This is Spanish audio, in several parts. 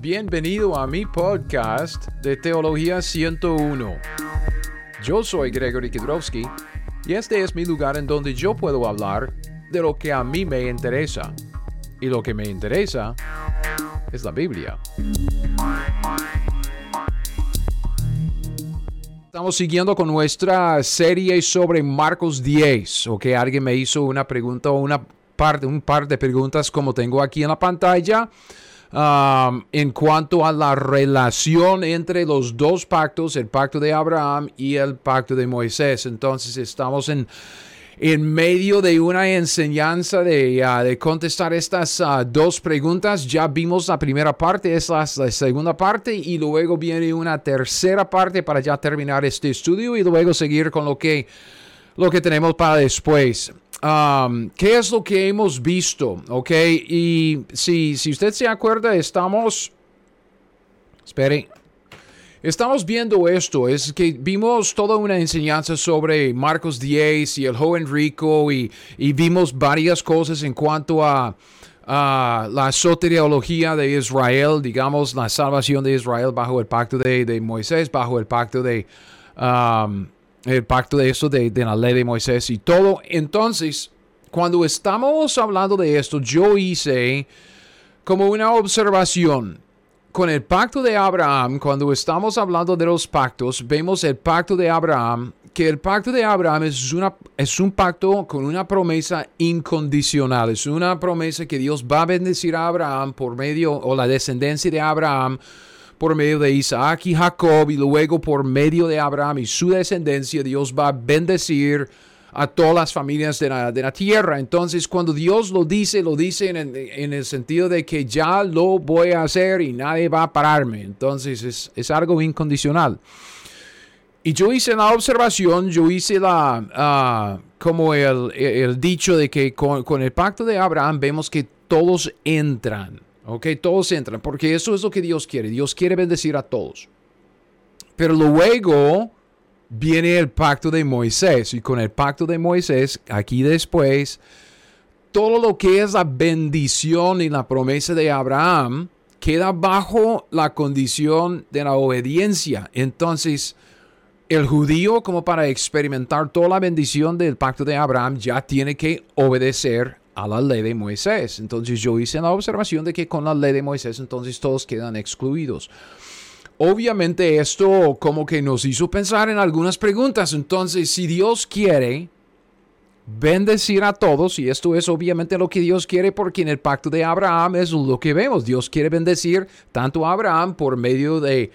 Bienvenido a mi podcast de Teología 101. Yo soy Gregory Kidrowski y este es mi lugar en donde yo puedo hablar de lo que a mí me interesa. Y lo que me interesa es la Biblia. Estamos siguiendo con nuestra serie sobre Marcos 10. Ok, alguien me hizo una pregunta o una parte, un par de preguntas como tengo aquí en la pantalla. Um, en cuanto a la relación entre los dos pactos, el pacto de Abraham y el pacto de Moisés. Entonces estamos en, en medio de una enseñanza de, uh, de contestar estas uh, dos preguntas. Ya vimos la primera parte, es la, la, segunda parte y luego viene una tercera parte para ya terminar este estudio y luego seguir con lo que, lo que tenemos para después. Um, ¿Qué es lo que hemos visto? ¿Ok? Y si, si usted se acuerda, estamos... Espere. Estamos viendo esto, es que vimos toda una enseñanza sobre Marcos 10 y el joven rico y, y vimos varias cosas en cuanto a, a, la soteriología de Israel, digamos, la salvación de Israel bajo el pacto de, de Moisés, bajo el pacto de... Um, el pacto de eso, de, la ley de Moisés y todo. Entonces, cuando estamos hablando de esto, yo hice como una observación. Con el pacto de Abraham, cuando estamos hablando de los pactos, vemos el pacto de Abraham, que el pacto de Abraham es, una, es un pacto con una promesa incondicional, es una promesa que Dios va a bendecir a Abraham por medio, o la descendencia de Abraham, por medio de Isaac y Jacob y luego por medio de Abraham y su descendencia, Dios va a bendecir a todas las familias de la, de la tierra. Entonces, cuando Dios lo dice, lo dice en, en, el sentido de que ya lo voy a hacer y nadie va a pararme. Entonces, es, es algo incondicional. Y yo hice la observación, yo hice la, uh, como el, el, dicho de que con, con el pacto de Abraham vemos que todos entran. Ok, todos entran, porque eso es lo que Dios quiere. Dios quiere bendecir a todos. Pero luego viene el pacto de Moisés. Y con el pacto de Moisés, aquí después, todo lo que es la bendición y la promesa de Abraham queda bajo la condición de la obediencia. Entonces, el judío, como para experimentar toda la bendición del pacto de Abraham, ya tiene que obedecer a la ley de Moisés. Entonces yo hice la observación de que con la ley de Moisés entonces todos quedan excluidos. Obviamente esto como que nos hizo pensar en algunas preguntas. Entonces si Dios quiere bendecir a todos, y esto es obviamente lo que Dios quiere porque en el pacto de Abraham es lo que vemos. Dios quiere bendecir tanto a Abraham por medio de...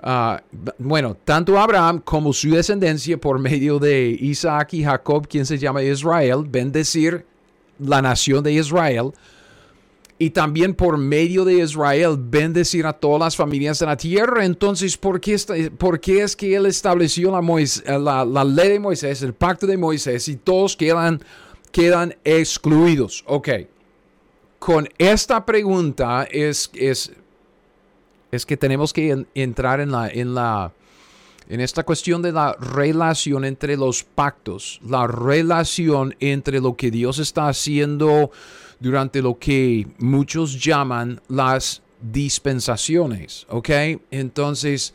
Uh, bueno, tanto Abraham como su descendencia por medio de Isaac y Jacob, quien se llama Israel, bendecir la nación de Israel y también por medio de Israel bendecir a todas las familias de la tierra. Entonces, ¿por qué, por qué es que él estableció la, la, la, ley de Moisés, el pacto de Moisés, y todos quedan, quedan excluidos? Ok, con esta pregunta es, es, es que tenemos que entrar en la, en la en esta cuestión de la relación entre los pactos, la relación entre lo que Dios está haciendo durante lo que muchos llaman las dispensaciones, ¿ok? Entonces,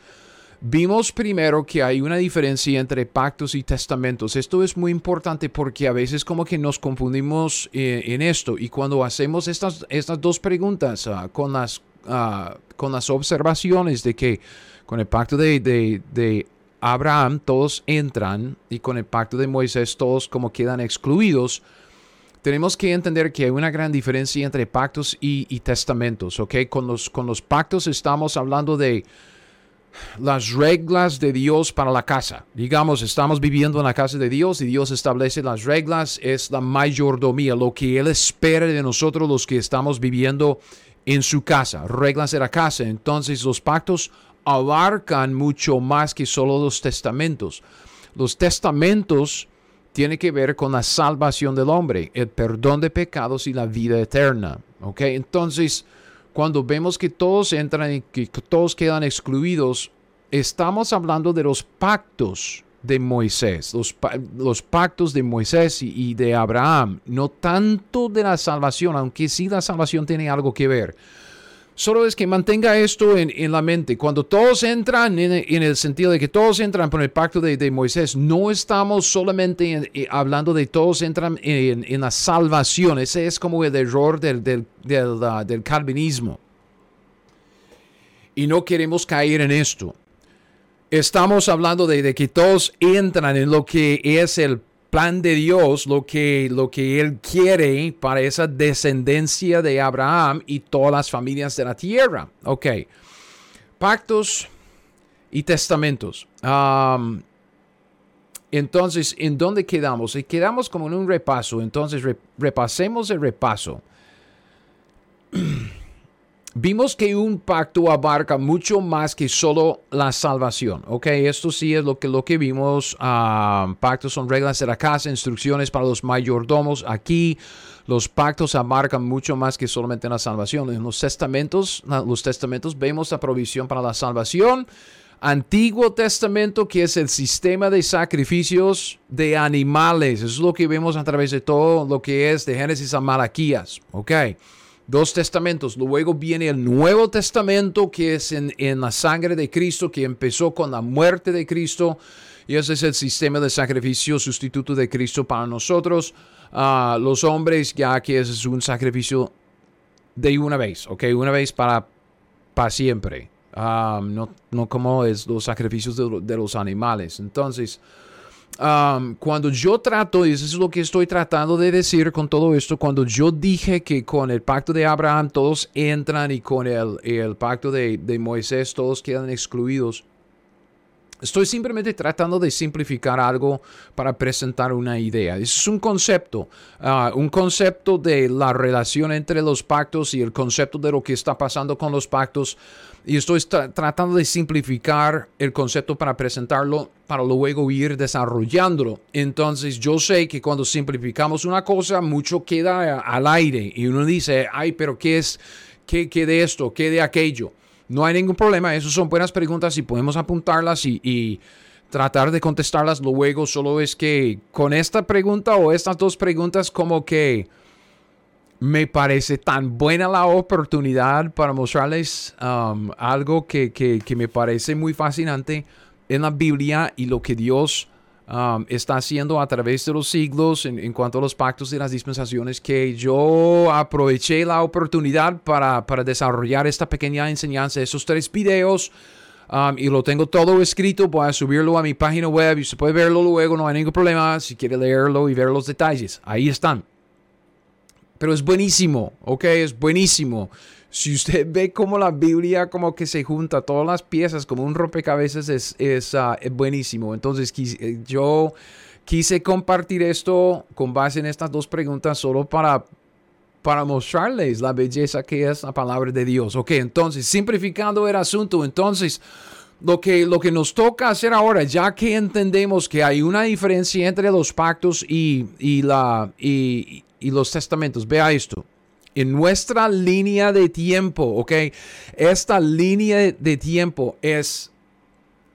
vimos primero que hay una diferencia entre pactos y testamentos. Esto es muy importante porque a veces como que nos confundimos eh, en esto y cuando hacemos estas, estas dos preguntas uh, con, las, uh, con las observaciones de que con el pacto de, de, de, Abraham todos entran y con el pacto de Moisés todos como quedan excluidos, tenemos que entender que hay una gran diferencia entre pactos y, y testamentos, ¿ok? Con los, con los pactos estamos hablando de las reglas de Dios para la casa. Digamos, estamos viviendo en la casa de Dios y Dios establece las reglas, es la mayordomía, lo que Él espera de nosotros los que estamos viviendo en su casa, reglas de la casa. Entonces los pactos abarcan mucho más que solo los testamentos. Los testamentos tienen que ver con la salvación del hombre, el perdón de pecados y la vida eterna. ¿ok? Entonces, cuando vemos que todos entran y que todos quedan excluidos, estamos hablando de los pactos de Moisés, los, los pactos de Moisés y, de Abraham, no tanto de la salvación, aunque sí la salvación tiene algo que ver Solo es que mantenga esto en, la mente. Cuando todos entran en, el sentido de que todos entran por el pacto de, Moisés, no estamos solamente eh, hablando de todos entran en, la salvación. Ese es como el error del, del, del calvinismo. Y no queremos caer en esto. Estamos hablando de, que todos entran en lo que es el plan de Dios, lo que, lo que Él quiere para esa descendencia de Abraham y todas las familias de la tierra. Ok. Pactos y testamentos. entonces, ¿en dónde quedamos? Quedamos como en un repaso. Entonces, repasemos el repaso. vimos que un pacto abarca mucho más que solo la salvación. Ok, esto sí es lo que, lo que vimos. Ah, pactos son reglas de la casa, instrucciones para los mayordomos. Aquí los pactos abarcan mucho más que solamente la salvación. En los testamentos, los testamentos vemos la provisión para la salvación. Antiguo Testamento, que es el sistema de sacrificios de animales. Eso es lo que vemos a través de todo lo que es de Génesis a Malaquías. Ok dos testamentos. Luego viene el Nuevo Testamento, que es en, la sangre de Cristo, que empezó con la muerte de Cristo. Y ese es el sistema de sacrificio sustituto de Cristo para nosotros, ah, los hombres, ya que ese es un sacrificio de una vez, ¿ok? Una vez para, para siempre. Ah, no, no como es los sacrificios de, de los animales. Entonces, cuando yo trato, y eso es lo que estoy tratando de decir con todo esto, cuando yo dije que con el pacto de Abraham todos entran y con el, el pacto de Moisés todos quedan excluidos, Estoy simplemente tratando de simplificar algo para presentar una idea. Es un concepto, ah, un concepto de la relación entre los pactos y el concepto de lo que está pasando con los pactos. Y estoy tratando de simplificar el concepto para presentarlo, para luego ir desarrollándolo. Entonces yo sé que cuando simplificamos una cosa, mucho queda al aire y uno dice, ay, pero ¿qué es? ¿Qué, qué de esto? ¿Qué de aquello? No hay ningún problema, esas son buenas preguntas y podemos apuntarlas y, tratar de contestarlas luego. Solo es que con esta pregunta o estas dos preguntas como que me parece tan buena la oportunidad para mostrarles um, algo que, que, me parece muy fascinante en la Biblia y lo que Dios Um, está haciendo a través de los siglos en, cuanto a los pactos y las dispensaciones que yo aproveché la oportunidad para, para desarrollar esta pequeña enseñanza, esos tres videos. Um, y lo tengo todo escrito, voy a subirlo a mi página web y se puede verlo luego, no hay ningún problema si quiere leerlo y ver los detalles. Ahí están. Pero es buenísimo, ¿ok? Es buenísimo. Si usted ve cómo la Biblia como que se junta todas las piezas como un rompecabezas es, es, ah, buenísimo. Entonces eh, yo quise compartir esto con base en estas dos preguntas solo para, para mostrarles la belleza que es la palabra de Dios. Ok, entonces simplificando el asunto, entonces lo que, lo que nos toca hacer ahora, ya que entendemos que hay una diferencia entre los pactos y, y la, y, y los testamentos, vea esto en nuestra línea de tiempo, ¿ok? Esta línea de tiempo es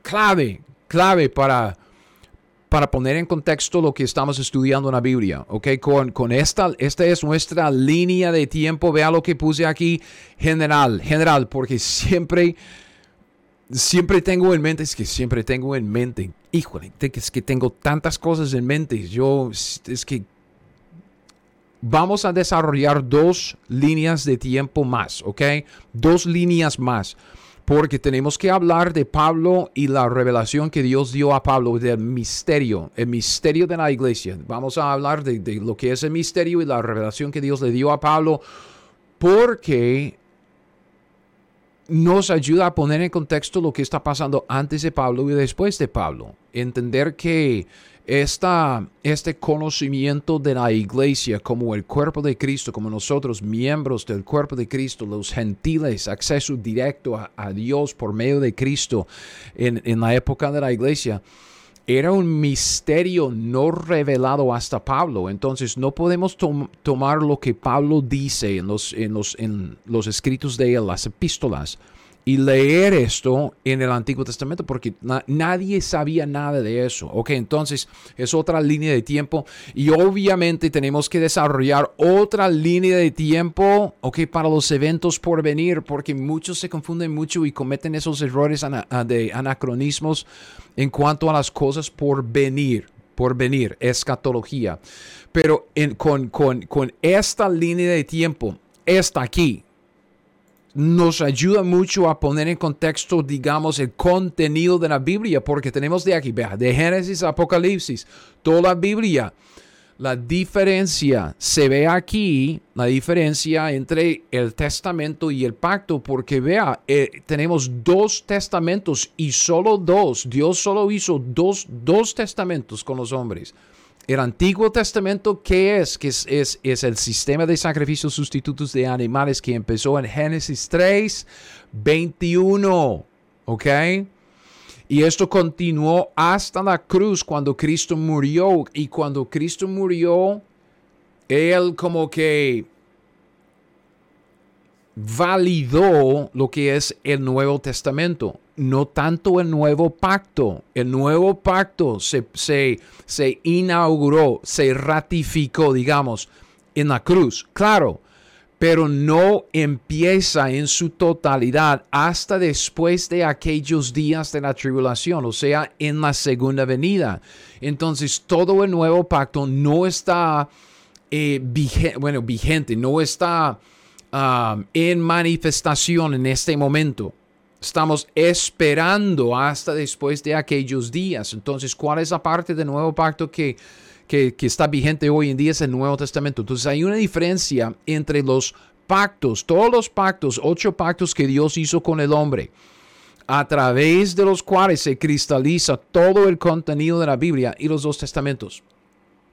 clave, clave para, para poner en contexto lo que estamos estudiando en la Biblia, ¿ok? Con, con esta, esta es nuestra línea de tiempo, vea lo que puse aquí, general, general, porque siempre, siempre tengo en mente, es que siempre tengo en mente, híjole, es que tengo tantas cosas en mente, yo, es que vamos a desarrollar dos líneas de tiempo más, ¿ok? Dos líneas más. Porque tenemos que hablar de Pablo y la revelación que Dios dio a Pablo del misterio, el misterio de la iglesia. Vamos a hablar de, lo que es el misterio y la revelación que Dios le dio a Pablo. Porque nos ayuda a poner en contexto lo que está pasando antes de Pablo y después de Pablo. Entender que este conocimiento de la iglesia como el cuerpo de Cristo, como nosotros miembros del cuerpo de Cristo, los gentiles, acceso directo a, Dios por medio de Cristo en, la época de la iglesia, era un misterio no revelado hasta Pablo. Entonces no podemos tomar lo que Pablo dice en los, en los, en los escritos de él, las epístolas, y leer esto en el Antiguo Testamento porque nadie sabía nada de eso. Ok, entonces es otra línea de tiempo y obviamente tenemos que desarrollar otra línea de tiempo, ok, para los eventos por venir porque muchos se confunden mucho y cometen esos errores de anacronismos en cuanto a las cosas por venir, por venir, escatología. Pero con, con, con esta línea de tiempo, esta aquí, nos ayuda mucho a poner en contexto, digamos, el contenido de la Biblia, porque tenemos de aquí, vea, de Génesis a Apocalipsis, toda la Biblia. La diferencia se ve aquí, la diferencia entre el testamento y el pacto, porque vea, eh, tenemos dos testamentos y solo dos. Dios solo hizo dos, dos testamentos con los hombres. El Antiguo Testamento, ¿qué es? Que es, es, el sistema de sacrificios sustitutos de animales que empezó en Génesis 3, 21. ¿Ok? Y esto continuó hasta la cruz cuando Cristo murió. Y cuando Cristo murió, Él como que validó lo que es el Nuevo Testamento no tanto el nuevo pacto. El nuevo pacto se, se, inauguró, se ratificó, digamos, en la cruz, claro, pero no empieza en su totalidad hasta después de aquellos días de la tribulación, o sea, en la segunda venida. Entonces, todo el nuevo pacto no está eh, vigente, bueno, vigente, no está ah, en manifestación en este momento. Estamos esperando hasta después de aquellos días. Entonces, ¿cuál es la parte del nuevo pacto que, que, está vigente hoy en día? Es el Nuevo Testamento. Entonces, hay una diferencia entre los pactos, todos los pactos, ocho pactos que Dios hizo con el hombre, a través de los cuales se cristaliza todo el contenido de la Biblia y los dos testamentos.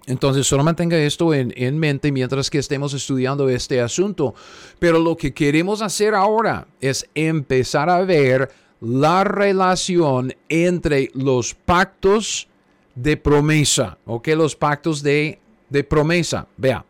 Entonces, solo mantenga esto en, mente mientras que estemos estudiando este asunto. Pero lo que queremos hacer ahora es empezar a ver la relación entre los pactos de promesa, ¿ok? Los pactos de, de promesa. Vea.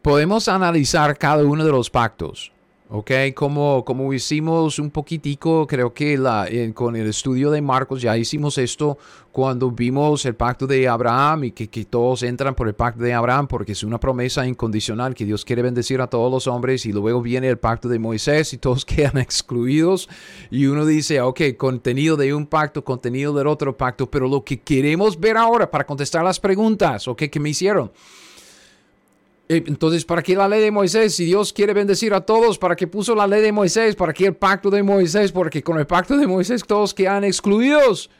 Podemos analizar cada uno de los pactos. ¿Ok? Como, como hicimos un poquitico, creo que la, con el estudio de Marcos ya hicimos esto cuando vimos el pacto de Abraham y que, que, todos entran por el pacto de Abraham porque es una promesa incondicional que Dios quiere bendecir a todos los hombres y luego viene el pacto de Moisés y todos quedan excluidos y uno dice, ok, contenido de un pacto, contenido del otro pacto, pero lo que queremos ver ahora para contestar las preguntas, ok, que me hicieron entonces, ¿para qué la ley de Moisés? Si Dios quiere bendecir a todos, ¿para qué puso la ley de Moisés? ¿Para qué el pacto de Moisés? Porque con el pacto de Moisés todos quedan excluidos.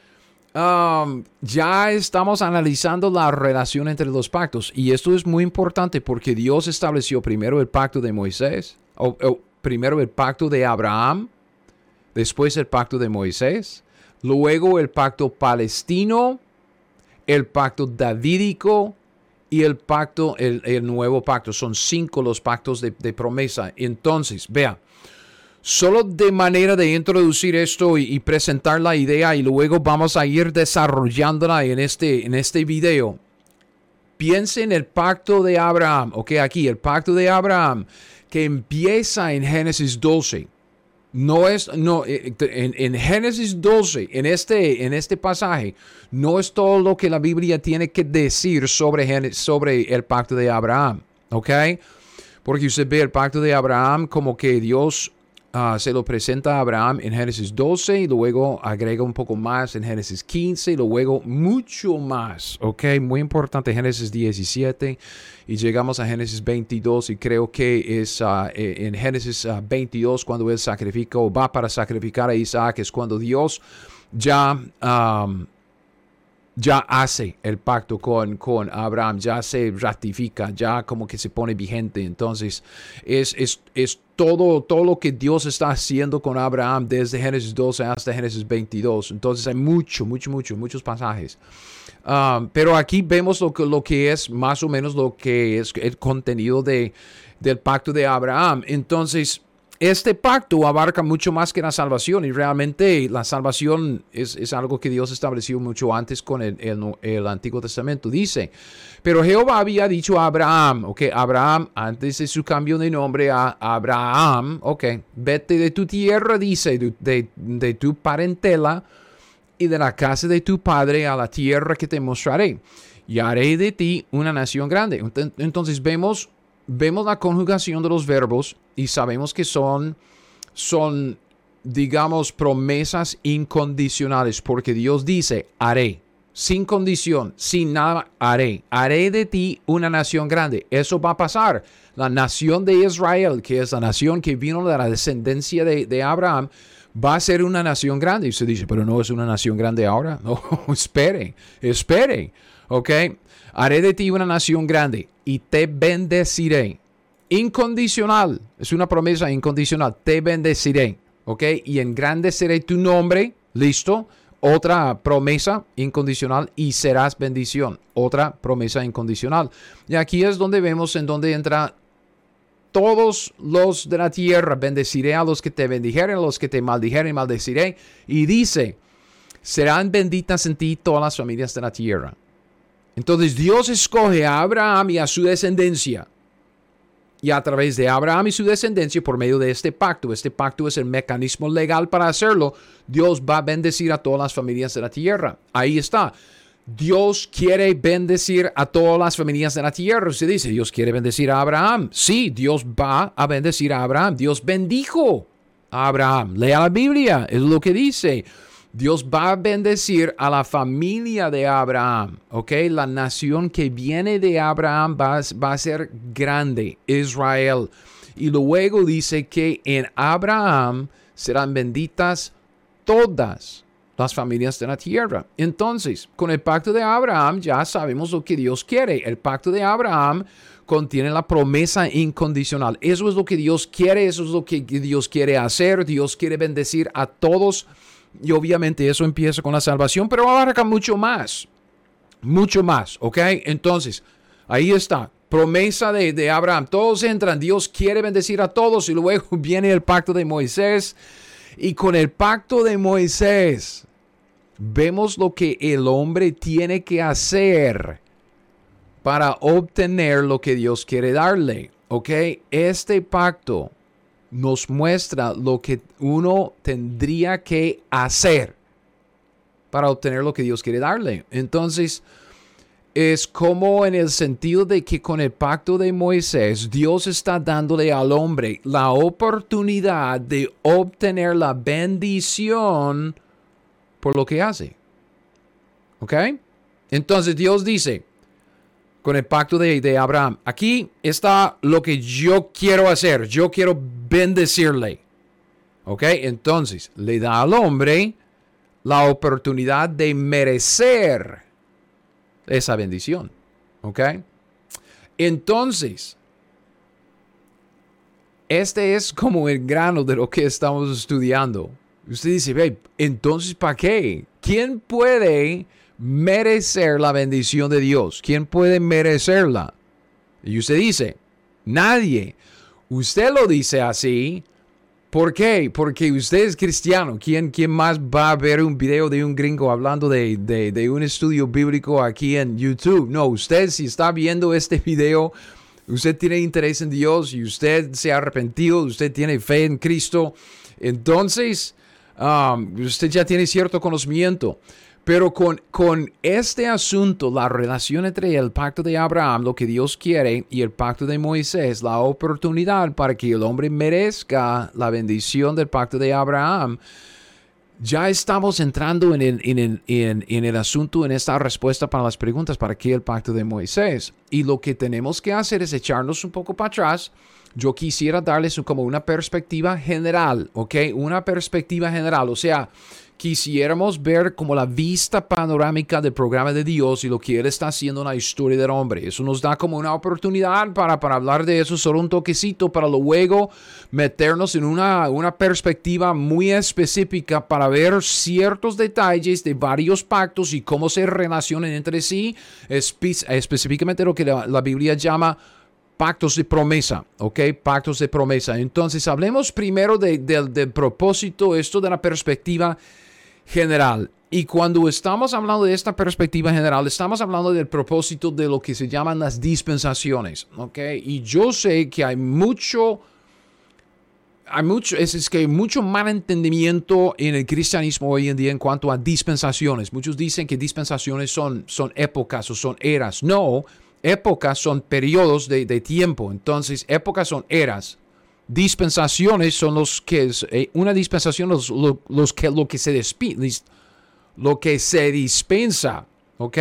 Ya estamos analizando la relación entre los pactos y esto es muy importante porque Dios estableció primero el pacto de Moisés, o, primero el pacto de Abraham, después el pacto de Moisés, luego el pacto palestino, el pacto davídico, y el pacto, el, nuevo pacto. Son cinco los pactos de, promesa. Entonces, vea, solo de manera de introducir esto y, presentar la idea y luego vamos a ir desarrollándola en este, en este video. Piense en el pacto de Abraham, ok, aquí, el pacto de Abraham que empieza en Génesis 12 no es, no, eh, en, en, Génesis 12, en este, en este pasaje, no es todo lo que la Biblia tiene que decir sobre, sobre el pacto de Abraham, ¿ok? Porque usted ve el pacto de Abraham como que Dios Ah, se lo presenta a Abraham en Génesis 12 y luego agrega un poco más en Génesis 15 y luego mucho más, ¿ok? Muy importante Génesis 17 y llegamos a Génesis 22 y creo que es ah, eh, en Génesis 22 ah, cuando él sacrifica o va para sacrificar a Isaac, es cuando Dios ya ya hace el pacto con, con Abraham, ya se ratifica, ya como que se pone vigente. Entonces, es, es, todo, todo lo que Dios está haciendo con Abraham desde Génesis 12 hasta Génesis 22. Entonces, hay mucho, mucho, mucho, muchos pasajes. Um, pero aquí vemos lo que, lo que es más o menos lo que es el contenido de, del pacto de Abraham. Entonces, este pacto abarca mucho más que la salvación y realmente la salvación es, algo que Dios estableció mucho antes con el, el, Antiguo Testamento. Dice, pero Jehová había dicho a Abraham, ok, Abraham, antes de su cambio de nombre a Abraham, ok, vete de tu tierra, dice, de, de tu parentela y de la casa de tu padre a la tierra que te mostraré. Y haré de ti una nación grande. Entonces vemos vemos la conjugación de los verbos y sabemos que son, son, digamos, promesas incondicionales, porque Dios dice, haré, sin condición, sin nada, haré, haré de ti una nación grande. Eso va a pasar. La nación de Israel, que es la nación que vino de la descendencia de, de Abraham, va a ser una nación grande. Y se dice, pero no es una nación grande ahora. No, espere, espere. ¿Ok? Haré de ti una nación grande y te bendeciré. Incondicional. Es una promesa incondicional. Te bendeciré. ¿Ok? Y engrandeceré tu nombre. Listo. Otra promesa incondicional y serás bendición. Otra promesa incondicional. Y aquí es donde vemos en donde entra todos los de la tierra. Bendeciré a los que te bendijeren, a los que te maldijeren, maldeciré. Y dice, serán benditas en ti todas las familias de la tierra. Entonces Dios escoge a Abraham y a su descendencia. Y a través de Abraham y su descendencia, por medio de este pacto, este pacto es el mecanismo legal para hacerlo, Dios va a bendecir a todas las familias de la tierra. Ahí está. Dios quiere bendecir a todas las familias de la tierra. Se dice, Dios quiere bendecir a Abraham. Sí, Dios va a bendecir a Abraham. Dios bendijo a Abraham. Lea la Biblia, es lo que dice. Dios va a bendecir a la familia de Abraham, ¿ok? La nación que viene de Abraham va, a ser grande, Israel. Y luego dice que en Abraham serán benditas todas las familias de la tierra. Entonces, con el pacto de Abraham ya sabemos lo que Dios quiere. El pacto de Abraham contiene la promesa incondicional. Eso es lo que Dios quiere, eso es lo que Dios quiere hacer. Dios quiere bendecir a todos y obviamente eso empieza con la salvación, pero abarca mucho más. Mucho más, ¿ok? Entonces, ahí está. Promesa de, de Abraham. Todos entran. Dios quiere bendecir a todos. Y luego viene el pacto de Moisés. Y con el pacto de Moisés vemos lo que el hombre tiene que hacer para obtener lo que Dios quiere darle. ¿Ok? Este pacto nos muestra lo que uno tendría que hacer para obtener lo que Dios quiere darle. Entonces, es como en el sentido de que con el pacto de Moisés, Dios está dándole al hombre la oportunidad de obtener la bendición por lo que hace. ¿Ok? Entonces Dios dice, con el pacto de, Abraham. Aquí está lo que yo quiero hacer. Yo quiero bendecirle. ¿Ok? Entonces, le da al hombre la oportunidad de merecer esa bendición. ¿Ok? Entonces, este es como el grano de lo que estamos estudiando. Usted dice, entonces, ¿para qué? ¿Quién puede merecer la bendición de Dios? ¿Quién puede merecerla? Y usted dice, nadie. Usted lo dice así. ¿Por qué? Porque usted es cristiano. ¿Quién, quién más va a ver un video de un gringo hablando de, de un estudio bíblico aquí en YouTube? No, usted si está viendo este video, usted tiene interés en Dios y usted se ha arrepentido, usted tiene fe en Cristo. Entonces, um, usted ya tiene cierto conocimiento. Pero con, con este asunto, la relación entre el pacto de Abraham, lo que Dios quiere, y el pacto de Moisés, la oportunidad para que el hombre merezca la bendición del pacto de Abraham, ya estamos entrando en el, en, en, en el, asunto, en esta respuesta para las preguntas, ¿para qué el pacto de Moisés? Y lo que tenemos que hacer es echarnos un poco para atrás. Yo quisiera darles como una perspectiva general, ¿ok? Una perspectiva general, o sea, quisiéramos ver como la vista panorámica del programa de Dios y lo que Él está haciendo en la historia del hombre. Eso nos da como una oportunidad para, para hablar de eso, solo un toquecito, para luego meternos en una, una perspectiva muy específica para ver ciertos detalles de varios pactos y cómo se relacionan entre sí, específicamente lo que la, la Biblia llama pactos de promesa, ¿ok? Pactos de promesa. Entonces, hablemos primero del propósito, esto de la perspectiva general. Y cuando estamos hablando de esta perspectiva general, estamos hablando del propósito de lo que se llaman las dispensaciones, ¿ok? Y yo sé que hay mucho, hay mucho, es, es que hay mucho mal entendimiento en el cristianismo hoy en día en cuanto a dispensaciones. Muchos dicen que dispensaciones son, son épocas o son eras. No, épocas son periodos de, tiempo. Entonces, épocas son eras. Dispensaciones son los que es, eh, una dispensación los, los, que lo que se despide lo que se dispensa, ¿ok?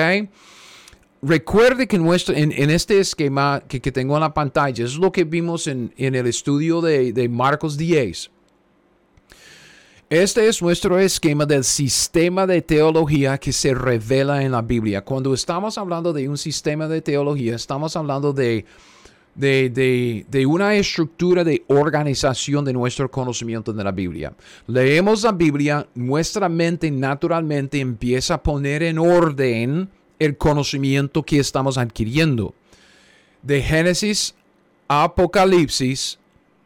Recuerde que nuestro, en, este esquema que, tengo en la pantalla es lo que vimos en, el estudio de, de, Marcos 10. Este es nuestro esquema del sistema de teología que se revela en la Biblia. Cuando estamos hablando de un sistema de teología, estamos hablando de de, una estructura de organización de nuestro conocimiento de la Biblia. Leemos la Biblia, nuestra mente naturalmente empieza a poner en orden el conocimiento que estamos adquiriendo. De Génesis a Apocalipsis,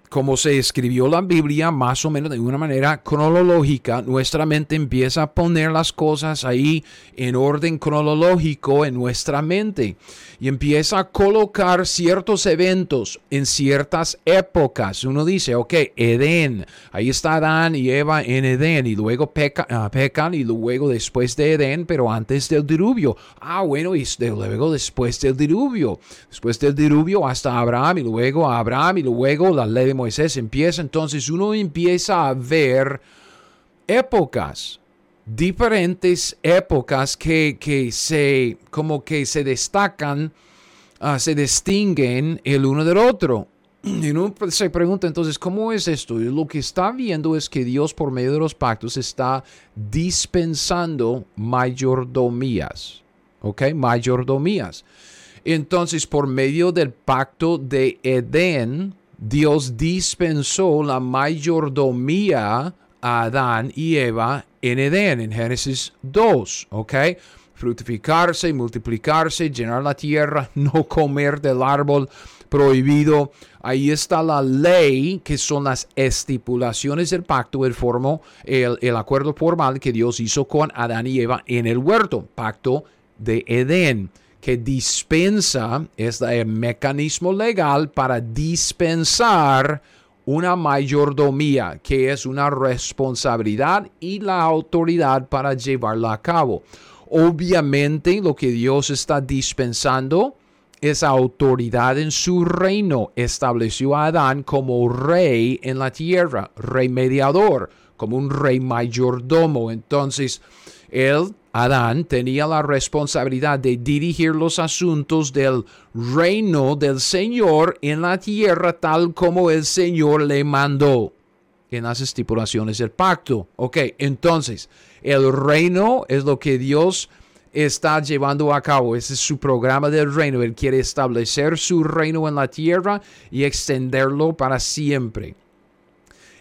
como se escribió la Biblia, más o menos de una manera cronológica, nuestra mente empieza a poner las cosas ahí en orden cronológico en nuestra mente y empieza a colocar ciertos eventos en ciertas épocas. Uno dice, ok, Edén, ahí está Adán y Eva en Edén y luego ah, pecan y luego después de Edén, pero antes del diluvio. Ah, bueno, y luego después del diluvio. Después del diluvio hasta Abraham y luego Abraham y luego la ley Moisés empieza. Entonces uno empieza a ver épocas diferentes épocas que, se como que se destacan, ah, se distinguen el uno del otro. Y uno se pregunta entonces, ¿cómo es esto? Lo que está viendo es que Dios por medio de los pactos está dispensando mayordomías. ¿Ok? Mayordomías. Entonces, por medio del pacto de Edén, Dios dispensó la mayordomía a Adán y Eva en Edén, en Génesis 2, ¿ok? Fructificarse, multiplicarse, llenar la tierra, no comer del árbol prohibido. Ahí está la ley, que son las estipulaciones del pacto, el, formo, el, el acuerdo formal que Dios hizo con Adán y Eva en el huerto, pacto de Edén que dispensa, es el mecanismo legal para dispensar una mayordomía, que es una responsabilidad y la autoridad para llevarla a cabo. Obviamente lo que Dios está dispensando es autoridad en su reino. Estableció a Adán como rey en la tierra, rey mediador, como un rey mayordomo. Entonces, él Adán tenía la responsabilidad de dirigir los asuntos del reino del Señor en la tierra tal como el Señor le mandó en las estipulaciones del pacto. Ok, entonces, el reino es lo que Dios está llevando a cabo. Ese es su programa del reino. Él quiere establecer su reino en la tierra y extenderlo para siempre.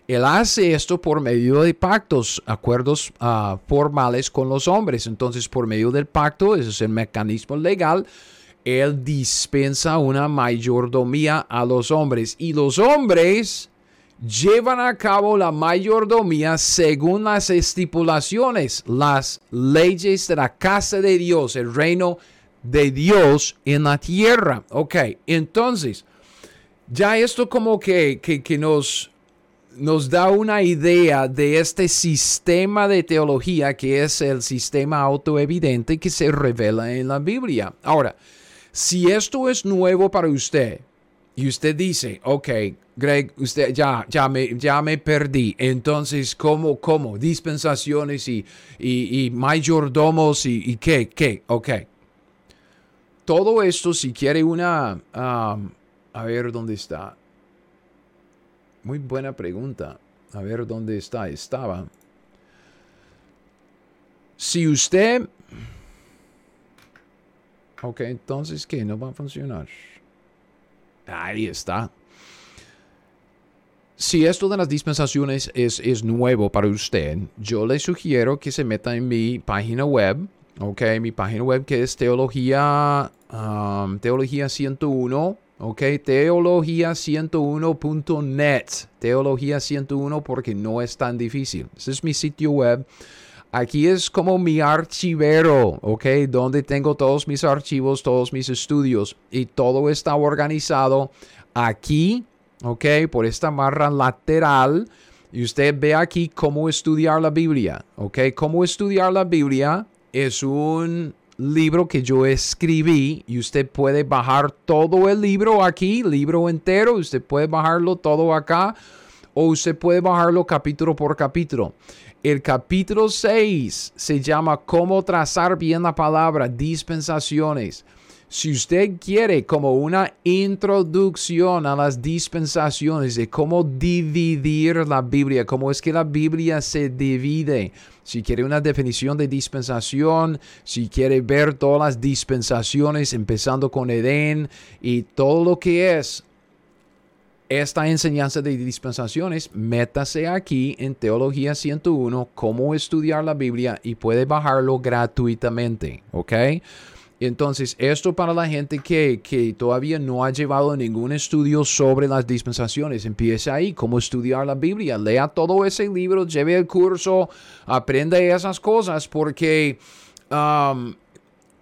Él hace esto por medio de pactos, acuerdos ah, formales con los hombres. Entonces, por medio del pacto, ese es el mecanismo legal, Él dispensa una mayordomía a los hombres. Y los hombres llevan a cabo la mayordomía según las estipulaciones, las leyes de la casa de Dios, el reino de Dios en la tierra. Ok, entonces, ya esto como que, que, que nos nos da una idea de este sistema de teología que es el sistema autoevidente que se revela en la Biblia. Ahora, si esto es nuevo para usted y usted dice, ok, Greg, usted ya, ya, me, ya me perdí, entonces, ¿cómo, cómo? Dispensaciones y, y, mayordomos y, y, qué, qué, ok. Todo esto, si quiere una, um, a ver dónde está muy buena pregunta. A ver dónde está. Estaba. Si usted... Ok, entonces, ¿qué? No va a funcionar. Ahí está. Si esto de las dispensaciones es, es nuevo para usted, yo le sugiero que se meta en mi página web. Ok, mi página web que es teología, um, teología 101 ¿ok? Teología101.net. Teología 101 porque no es tan difícil. Ese es mi sitio web. Aquí es como mi archivero, ¿ok? Donde tengo todos mis archivos, todos mis estudios y todo está organizado aquí, ¿ok? Por esta barra lateral. Y usted ve aquí cómo estudiar la Biblia, ¿ok? Cómo estudiar la Biblia es un libro que yo escribí y usted puede bajar todo el libro aquí, libro entero, usted puede bajarlo todo acá o usted puede bajarlo capítulo por capítulo. El capítulo 6 se llama Cómo trazar bien la palabra, dispensaciones. Si usted quiere como una introducción a las dispensaciones de cómo dividir la Biblia, cómo es que la Biblia se divide, si quiere una definición de dispensación, si quiere ver todas las dispensaciones, empezando con Edén y todo lo que es esta enseñanza de dispensaciones, métase aquí en Teología 101, cómo estudiar la Biblia y puede bajarlo gratuitamente, ¿ok? Entonces, esto para la gente que, que, todavía no ha llevado ningún estudio sobre las dispensaciones, empiece ahí, cómo estudiar la Biblia, lea todo ese libro, lleve el curso, aprenda esas cosas, porque um,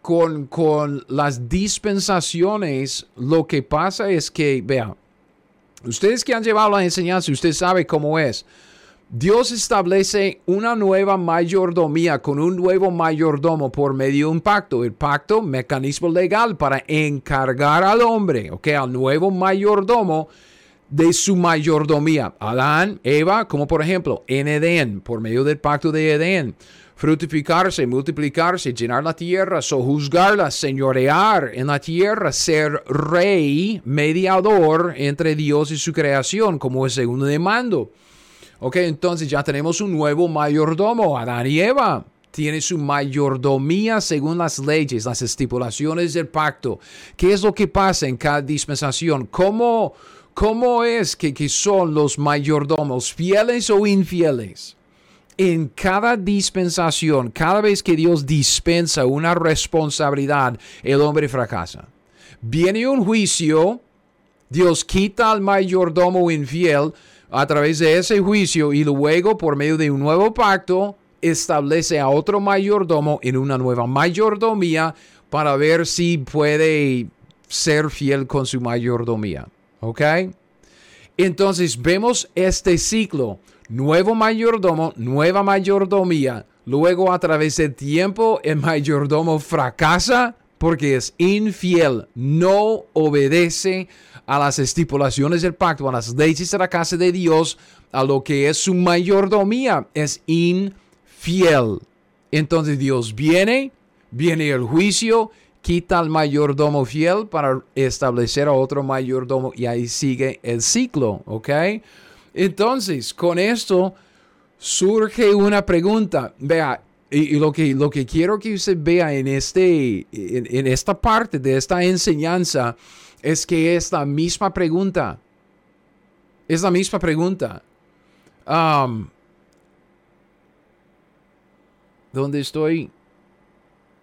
con, con las dispensaciones lo que pasa es que, vea, ustedes que han llevado la enseñanza, usted sabe cómo es. Dios establece una nueva mayordomía con un nuevo mayordomo por medio de un pacto. El pacto, mecanismo legal para encargar al hombre, ok, al nuevo mayordomo de su mayordomía. Adán, Eva, como por ejemplo en Edén, por medio del pacto de Edén. Fructificarse, multiplicarse, llenar la tierra, sojuzgarla, señorear en la tierra, ser rey, mediador entre Dios y su creación, como el segundo de mando. Ok, entonces ya tenemos un nuevo mayordomo, Adán y Eva. Tiene su mayordomía según las leyes, las estipulaciones del pacto. ¿Qué es lo que pasa en cada dispensación? ¿Cómo, cómo es que, que son los mayordomos, fieles o infieles? en cada dispensación, cada vez que Dios dispensa una responsabilidad, el hombre fracasa. Viene un juicio, Dios quita al mayordomo infiel, a través de ese juicio y luego por medio de un nuevo pacto establece a otro mayordomo en una nueva mayordomía para ver si puede ser fiel con su mayordomía. ¿Ok? Entonces vemos este ciclo. Nuevo mayordomo, nueva mayordomía. Luego a través del tiempo el mayordomo fracasa porque es infiel, no obedece a las estipulaciones del pacto, a las leyes de la casa de Dios, a lo que es su mayordomía, es infiel. Entonces Dios viene, viene el juicio, quita al mayordomo fiel para establecer a otro mayordomo y ahí sigue el ciclo, ¿ok? Entonces, con esto surge una pregunta. Vea, y, lo, que, lo que quiero que usted vea en, este, en esta parte de esta enseñanza es que es la misma pregunta. Es la misma pregunta. ¿Dónde estoy?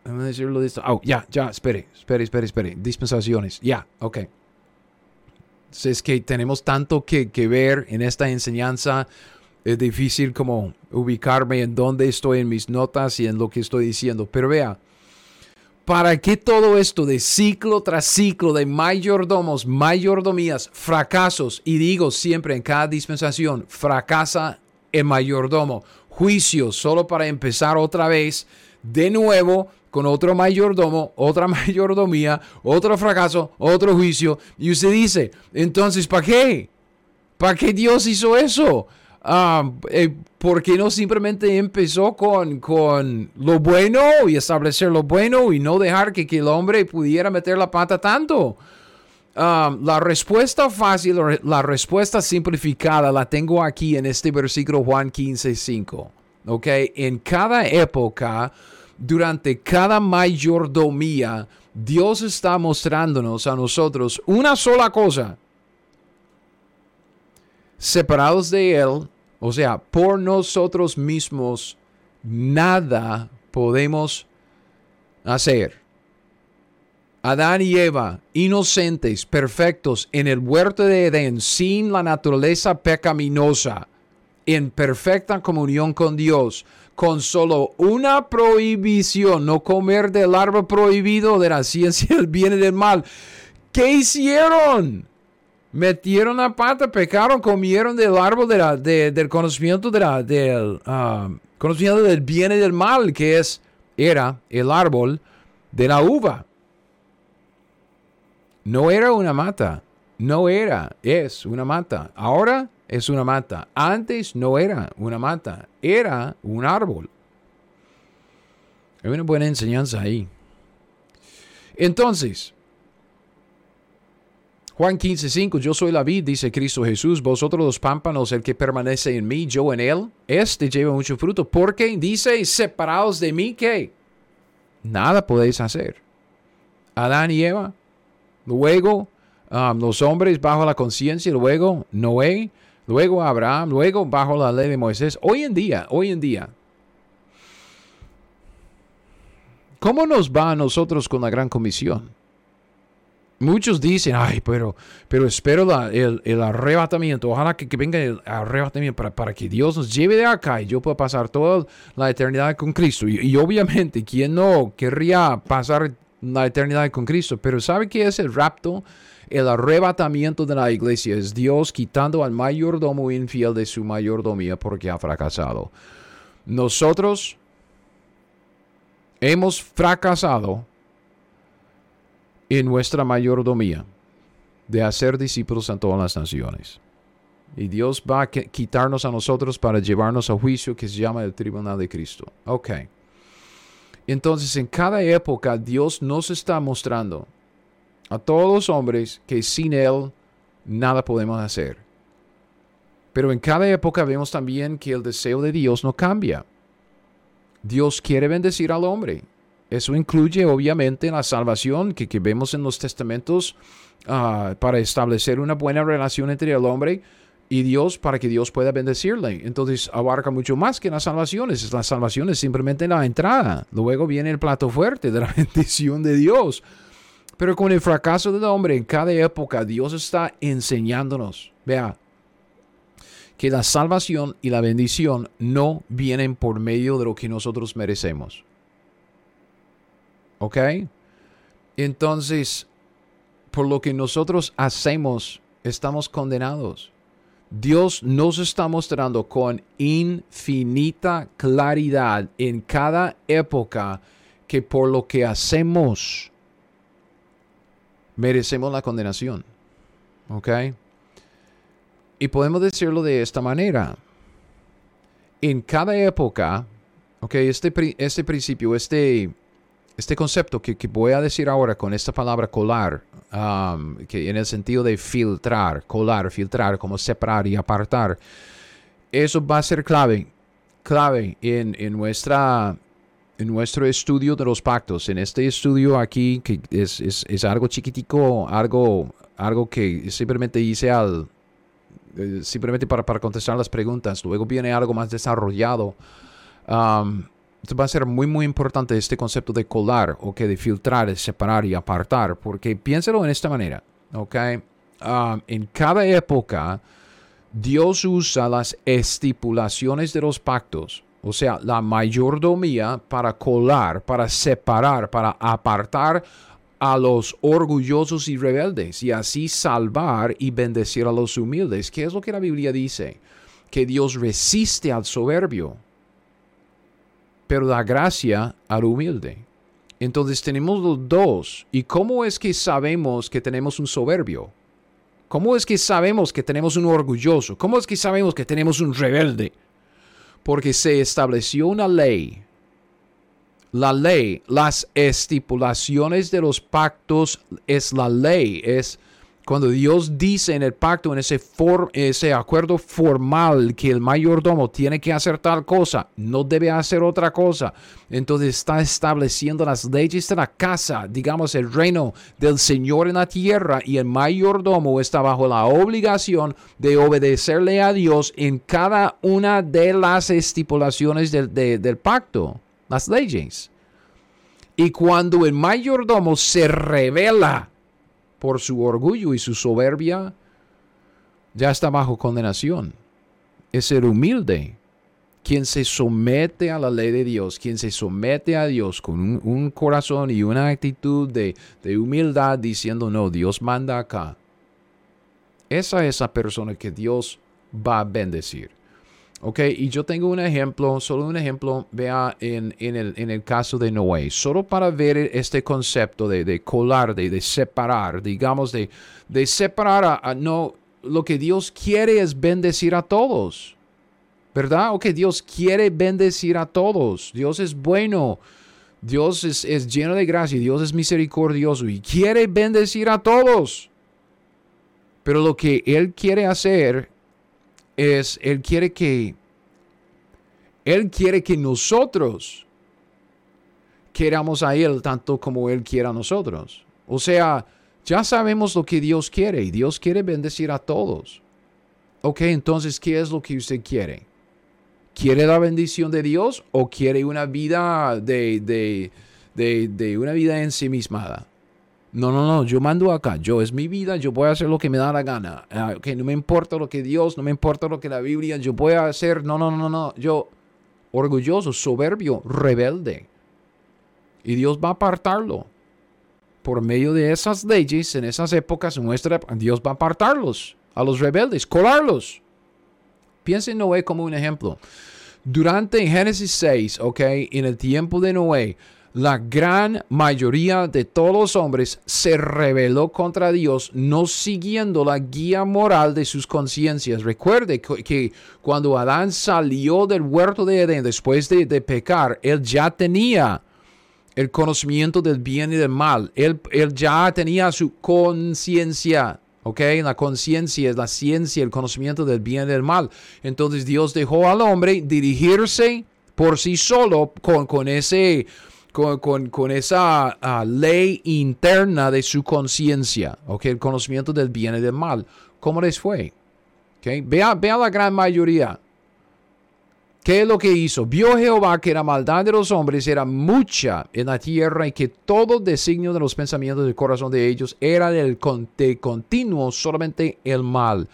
Déjame decirlo de esto. Oh, ya, ya, espere, espere, espere, espere. Dispensaciones. Ya, ok. Es que tenemos tanto que, que ver en esta enseñanza. Es difícil como ubicarme en dónde estoy en mis notas y en lo que estoy diciendo. Pero vea, ¿Para qué todo esto de ciclo tras ciclo de mayordomos, mayordomías, fracasos? Y digo siempre en cada dispensación, fracasa el mayordomo. Juicio solo para empezar otra vez de nuevo con otro mayordomo, otra mayordomía, otro fracaso, otro juicio. Y usted dice, entonces, ¿para qué? ¿Para qué Dios hizo eso? Ah, eh, ¿por qué no simplemente empezó con, con lo bueno y establecer lo bueno y no dejar que, que el hombre pudiera meter la pata tanto? Ah, la respuesta fácil, la respuesta simplificada la tengo aquí en este versículo Juan 15, 5. ¿Ok? En cada época, durante cada mayordomía, Dios está mostrándonos a nosotros una sola cosa separados de Él, o sea, por nosotros mismos, nada podemos hacer. Adán y Eva, inocentes, perfectos, en el huerto de Edén, sin la naturaleza pecaminosa, en perfecta comunión con Dios, con solo una prohibición, no comer del árbol prohibido de la ciencia del bien y del mal. ¿Qué hicieron? Metieron la pata, pecaron, comieron del árbol del conocimiento de la, del ah, conocimiento del bien y del mal, que es, era el árbol de la uva. No era una mata. No era, es una mata. Ahora es una mata. Antes no era una mata. Era un árbol. Hay una buena enseñanza ahí. Entonces, Juan 15:5, yo soy la vid, dice Cristo Jesús, vosotros los pámpanos, el que permanece en mí, yo en él, este lleva mucho fruto, porque dice, separados de mí, ¿qué? Nada podéis hacer. Adán y Eva luego um, los hombres bajo la conciencia, luego Noé, luego Abraham, luego bajo la ley de Moisés. Hoy en día, hoy en día, ¿cómo nos va a nosotros con la gran comisión? Muchos dicen, ay, pero, pero espero el, arrebatamiento. Ojalá que, venga el arrebatamiento para, que Dios nos lleve de acá y yo pueda pasar toda la eternidad con Cristo. Y, y obviamente, ¿quién no querría pasar la eternidad con Cristo. Pero ¿sabe qué es el rapto? El arrebatamiento de la iglesia es Dios quitando al mayordomo infiel de su mayordomía porque ha fracasado. Nosotros hemos fracasado en nuestra mayordomía de hacer discípulos en todas las naciones. Y Dios va a quitarnos a nosotros para llevarnos a juicio que se llama el tribunal de Cristo. Ok. Entonces, en cada época, Dios nos está mostrando a todos los hombres que sin Él nada podemos hacer. Pero en cada época vemos también que el deseo de Dios no cambia. Dios quiere bendecir al hombre. Eso incluye obviamente la salvación que, vemos en los testamentos ah, para establecer una buena relación entre el hombre y Dios para que Dios pueda bendecirle. Entonces abarca mucho más que las salvaciones. La salvación es simplemente la entrada. Luego viene el plato fuerte de la bendición de Dios. Pero con el fracaso del hombre en cada época, Dios está enseñándonos. Vea, que la salvación y la bendición no vienen por medio de lo que nosotros merecemos. ¿Ok? Entonces, por lo que nosotros hacemos, estamos condenados. Dios nos está mostrando con infinita claridad en cada época que por lo que hacemos merecemos la condenación. ¿Ok? Y podemos decirlo de esta manera. En cada época, ok, este, este principio, este, este concepto que, voy a decir ahora con esta palabra colar, um, que en el sentido de filtrar, colar, filtrar, como separar y apartar, eso va a ser clave, clave en, nuestra, en nuestro estudio de los pactos. En este estudio aquí, que es, algo chiquitico, algo, algo que simplemente hice al, eh, simplemente para, para contestar las preguntas. Luego viene algo más desarrollado. Um, va a ser muy, muy importante este concepto de colar, o que de filtrar, de separar y apartar, porque piénselo en esta manera, ¿ok? Ah, en cada época, Dios usa las estipulaciones de los pactos, o sea, la mayordomía para colar, para separar, para apartar a los orgullosos y rebeldes y así salvar y bendecir a los humildes. ¿Qué es lo que la Biblia dice? Que Dios resiste al soberbio, pero da gracia al humilde. Entonces tenemos los dos. ¿Y cómo es que sabemos que tenemos un soberbio? ¿Cómo es que sabemos que tenemos un orgulloso? ¿Cómo es que sabemos que tenemos un rebelde? Porque se estableció una ley. La ley, las estipulaciones de los pactos es la ley, es cuando Dios dice en el pacto, en ese, ese acuerdo formal que el mayordomo tiene que hacer tal cosa, no debe hacer otra cosa, entonces está estableciendo las leyes de la casa, digamos el reino del Señor en la tierra y el mayordomo está bajo la obligación de obedecerle a Dios en cada una de las estipulaciones del, del pacto, las leyes. Y cuando el mayordomo se revela por su orgullo y su soberbia, ya está bajo condenación. Es ser humilde. Quien se somete a la ley de Dios, quien se somete a Dios con un, corazón y una actitud de, de humildad diciendo, no, Dios manda acá. Esa es la persona que Dios va a bendecir. Ok, y yo tengo un ejemplo, solo un ejemplo, vea en, el, caso de Noé, solo para ver este concepto de, colar, de, separar, digamos, de, separar a, no, lo que Dios quiere es bendecir a todos, ¿verdad? Ok, Dios quiere bendecir a todos, Dios es bueno, Dios es, es lleno de gracia, Dios es misericordioso y quiere bendecir a todos. Pero lo que Él quiere hacer es, Él quiere que, Él quiere que nosotros queramos a Él tanto como Él quiera a nosotros. O sea, ya sabemos lo que Dios quiere y Dios quiere bendecir a todos. Ok, entonces, ¿qué es lo que usted quiere? ¿Quiere la bendición de Dios o quiere una vida de, de, de, de una vida ensimismada? No, no, no, yo mando acá, yo es mi vida, yo voy a hacer lo que me da la gana. Ah, que no me importa lo que Dios, no me importa lo que la Biblia, yo voy a hacer, no, no, no, no, yo orgulloso, soberbio, rebelde. Y Dios va a apartarlo. Por medio de esas leyes, en esas épocas, nuestra, Dios va a apartarlos a los rebeldes, colarlos. Piensen en Noé como un ejemplo. Durante Génesis 6, ok, en el tiempo de Noé, la gran mayoría de todos los hombres se rebeló contra Dios, no siguiendo la guía moral de sus conciencias. Recuerde que, cuando Adán salió del huerto de Edén después de, pecar, él ya tenía el conocimiento del bien y del mal. Él, él ya tenía su conciencia. ¿Ok? La conciencia es la ciencia, el conocimiento del bien y del mal. Entonces Dios dejó al hombre dirigirse por sí solo con, con ese con, esa ah, ley interna de su conciencia, el conocimiento del bien y del mal. ¿Cómo les fue? Okay. Vea, vea la gran mayoría. ¿Qué es lo que hizo? Vio Jehová que la maldad de los hombres era mucha en la tierra y que todo designio de los pensamientos del corazón de ellos era del de continuo solamente el mal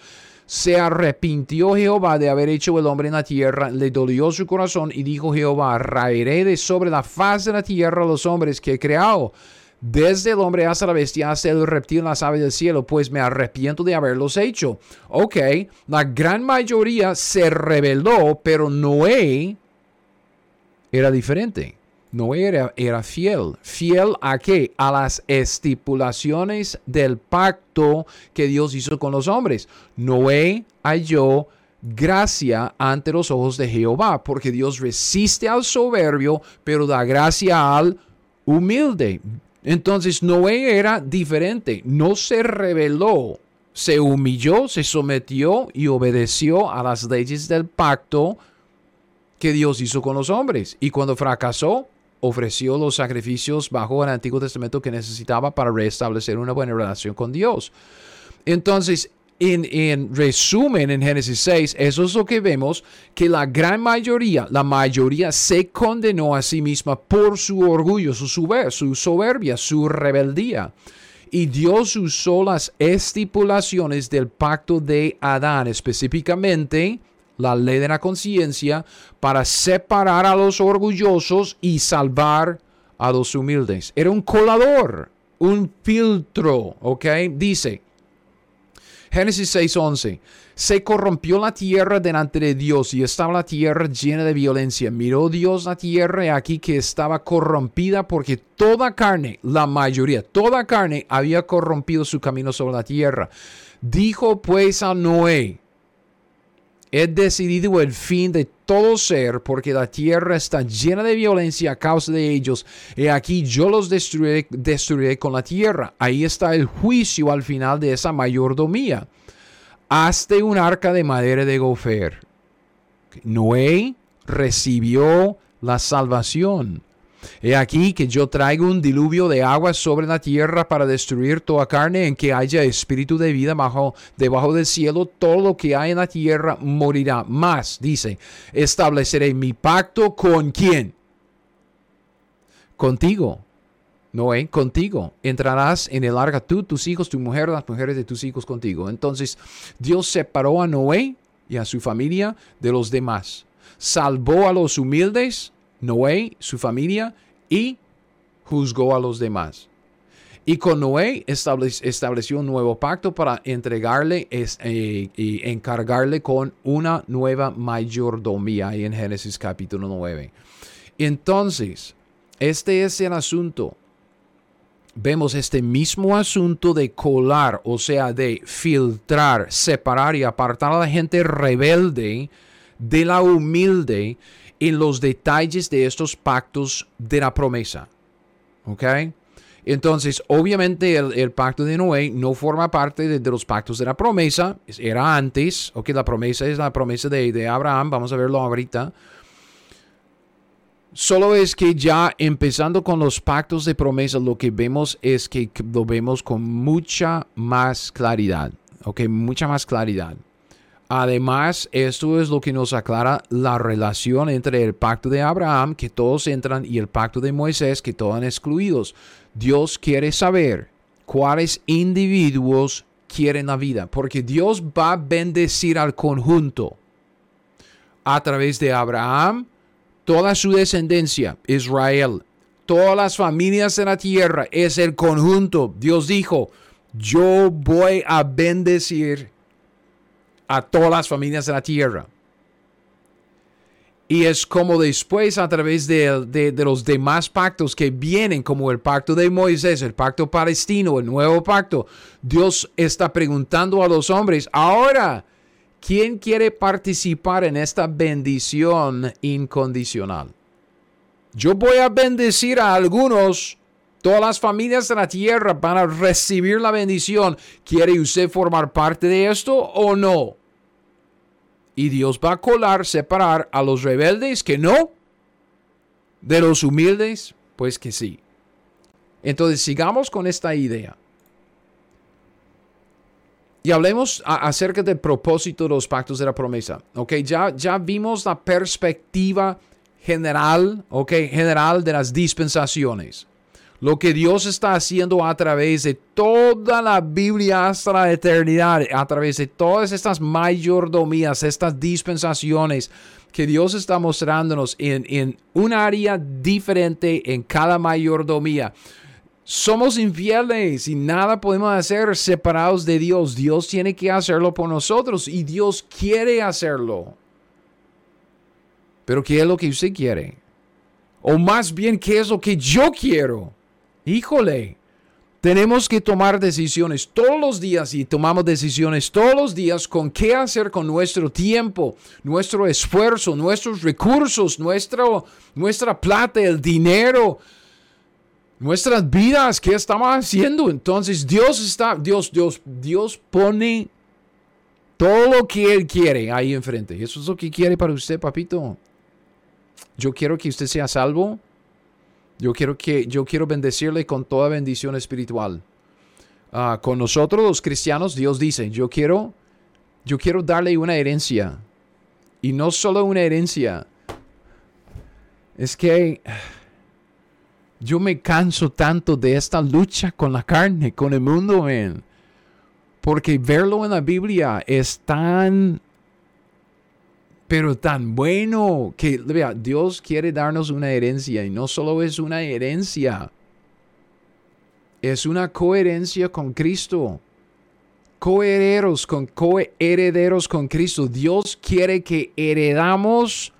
se arrepintió Jehová de haber hecho el hombre en la tierra, le dolió su corazón y dijo Jehová, raeré de sobre la faz de la tierra los hombres que he creado, desde el hombre hasta la bestia, hasta el reptil, las aves del cielo, pues me arrepiento de haberlos hecho. Ok, la gran mayoría se rebeló, pero Noé era diferente. Noé era, era, fiel. ¿Fiel a qué? A las estipulaciones del pacto que Dios hizo con los hombres. Noé halló gracia ante los ojos de Jehová, porque Dios resiste al soberbio, pero da gracia al humilde. Entonces Noé era diferente, no se rebeló, se humilló, se sometió y obedeció a las leyes del pacto que Dios hizo con los hombres. Y cuando fracasó, ofreció los sacrificios bajo el Antiguo Testamento que necesitaba para restablecer una buena relación con Dios. Entonces, en, resumen, en Génesis 6, eso es lo que vemos, que la gran mayoría, la mayoría se condenó a sí misma por su orgullo, su, su soberbia, su rebeldía. Y Dios usó las estipulaciones del pacto de Adán, específicamente la ley de la conciencia para separar a los orgullosos y salvar a los humildes. Era un colador, un filtro, ¿ok? Dice Génesis 6:11. Se corrompió la tierra delante de Dios y estaba la tierra llena de violencia. Miró Dios la tierra y aquí que estaba corrompida porque toda carne, la mayoría, toda carne había corrompido su camino sobre la tierra. Dijo pues a Noé, He decidido el fin de todo ser porque la tierra está llena de violencia a causa de ellos. Y aquí yo los destruiré, destruiré con la tierra. Ahí está el juicio al final de esa mayordomía. Hazte un arca de madera de gofer. Noé recibió la salvación. He aquí que yo traigo un diluvio de agua sobre la tierra para destruir toda carne en que haya espíritu de vida bajo, debajo del cielo. Todo lo que hay en la tierra morirá. Más, dice, estableceré mi pacto con quién? Contigo Noé, contigo. Entrarás en el arca tú, tus hijos, tu mujer, las mujeres de tus hijos contigo. Entonces Dios separó a Noé y a su familia de los demás. Salvó a los humildes, Noé, su familia, y juzgó a los demás. Y con Noé estableció un nuevo pacto para entregarle eh, y encargarle con una nueva mayordomía ahí en Génesis capítulo 9. Entonces, este es el asunto. Vemos este mismo asunto de colar, o sea, de filtrar, separar y apartar a la gente rebelde de la humilde en los detalles de estos pactos de la promesa. ¿Ok? Entonces, obviamente el, pacto de Noé no forma parte de, los pactos de la promesa, era antes, ok, la promesa es la promesa de, de Abraham, vamos a verlo ahorita. Solo es que ya empezando con los pactos de promesa, lo que vemos es que lo vemos con mucha más claridad, ok, mucha más claridad. Además, esto es lo que nos aclara la relación entre el pacto de Abraham, que todos entran, y el pacto de Moisés, que todos han excluidos. Dios quiere saber cuáles individuos quieren la vida, porque Dios va a bendecir al conjunto a través de Abraham, toda su descendencia, Israel, todas las familias de la tierra, es el conjunto. Dios dijo, yo voy a bendecir a todas las familias de la tierra. Y es como después a través de, los demás pactos que vienen, como el pacto de Moisés, el pacto palestino, el nuevo pacto, Dios está preguntando a los hombres, ahora, ¿quién quiere participar en esta bendición incondicional? Yo voy a bendecir a algunos, todas las familias de la tierra van a recibir la bendición. ¿Quiere usted formar parte de esto o no? Y Dios va a colar, separar a los rebeldes que no, de los humildes, pues que sí. Entonces sigamos con esta idea. Y hablemos acerca del propósito de los pactos de la promesa. Ok, ya, ya vimos la perspectiva general, ok, general de las dispensaciones lo que Dios está haciendo a través de toda la Biblia hasta la eternidad, a través de todas estas mayordomías, estas dispensaciones que Dios está mostrándonos en, en un área diferente en cada mayordomía. Somos infieles y nada podemos hacer separados de Dios. Dios tiene que hacerlo por nosotros y Dios quiere hacerlo. Pero ¿qué es lo que usted quiere? O más bien, ¿qué es lo que yo quiero? Híjole, tenemos que tomar decisiones todos los días y tomamos decisiones todos los días con qué hacer con nuestro tiempo, nuestro esfuerzo, nuestros recursos, nuestro, nuestra plata, el dinero, nuestras vidas, qué estamos haciendo. Entonces Dios está, Dios, Dios, Dios pone todo lo que Él quiere ahí enfrente. Eso es lo que quiere para usted, papito. Yo quiero que usted sea salvo. Yo quiero, que, yo quiero bendecirle con toda bendición espiritual. Ah, con nosotros los cristianos, Dios dice, yo quiero, yo quiero darle una herencia. Y no solo una herencia. Es que yo me canso tanto de esta lucha con la carne, con el mundo, Porque verlo en la Biblia es tan pero tan bueno que vea, Dios quiere darnos una herencia y no solo es una herencia, es una coherencia con Cristo. Coherederos con coherederos con Cristo. Dios quiere que heredamos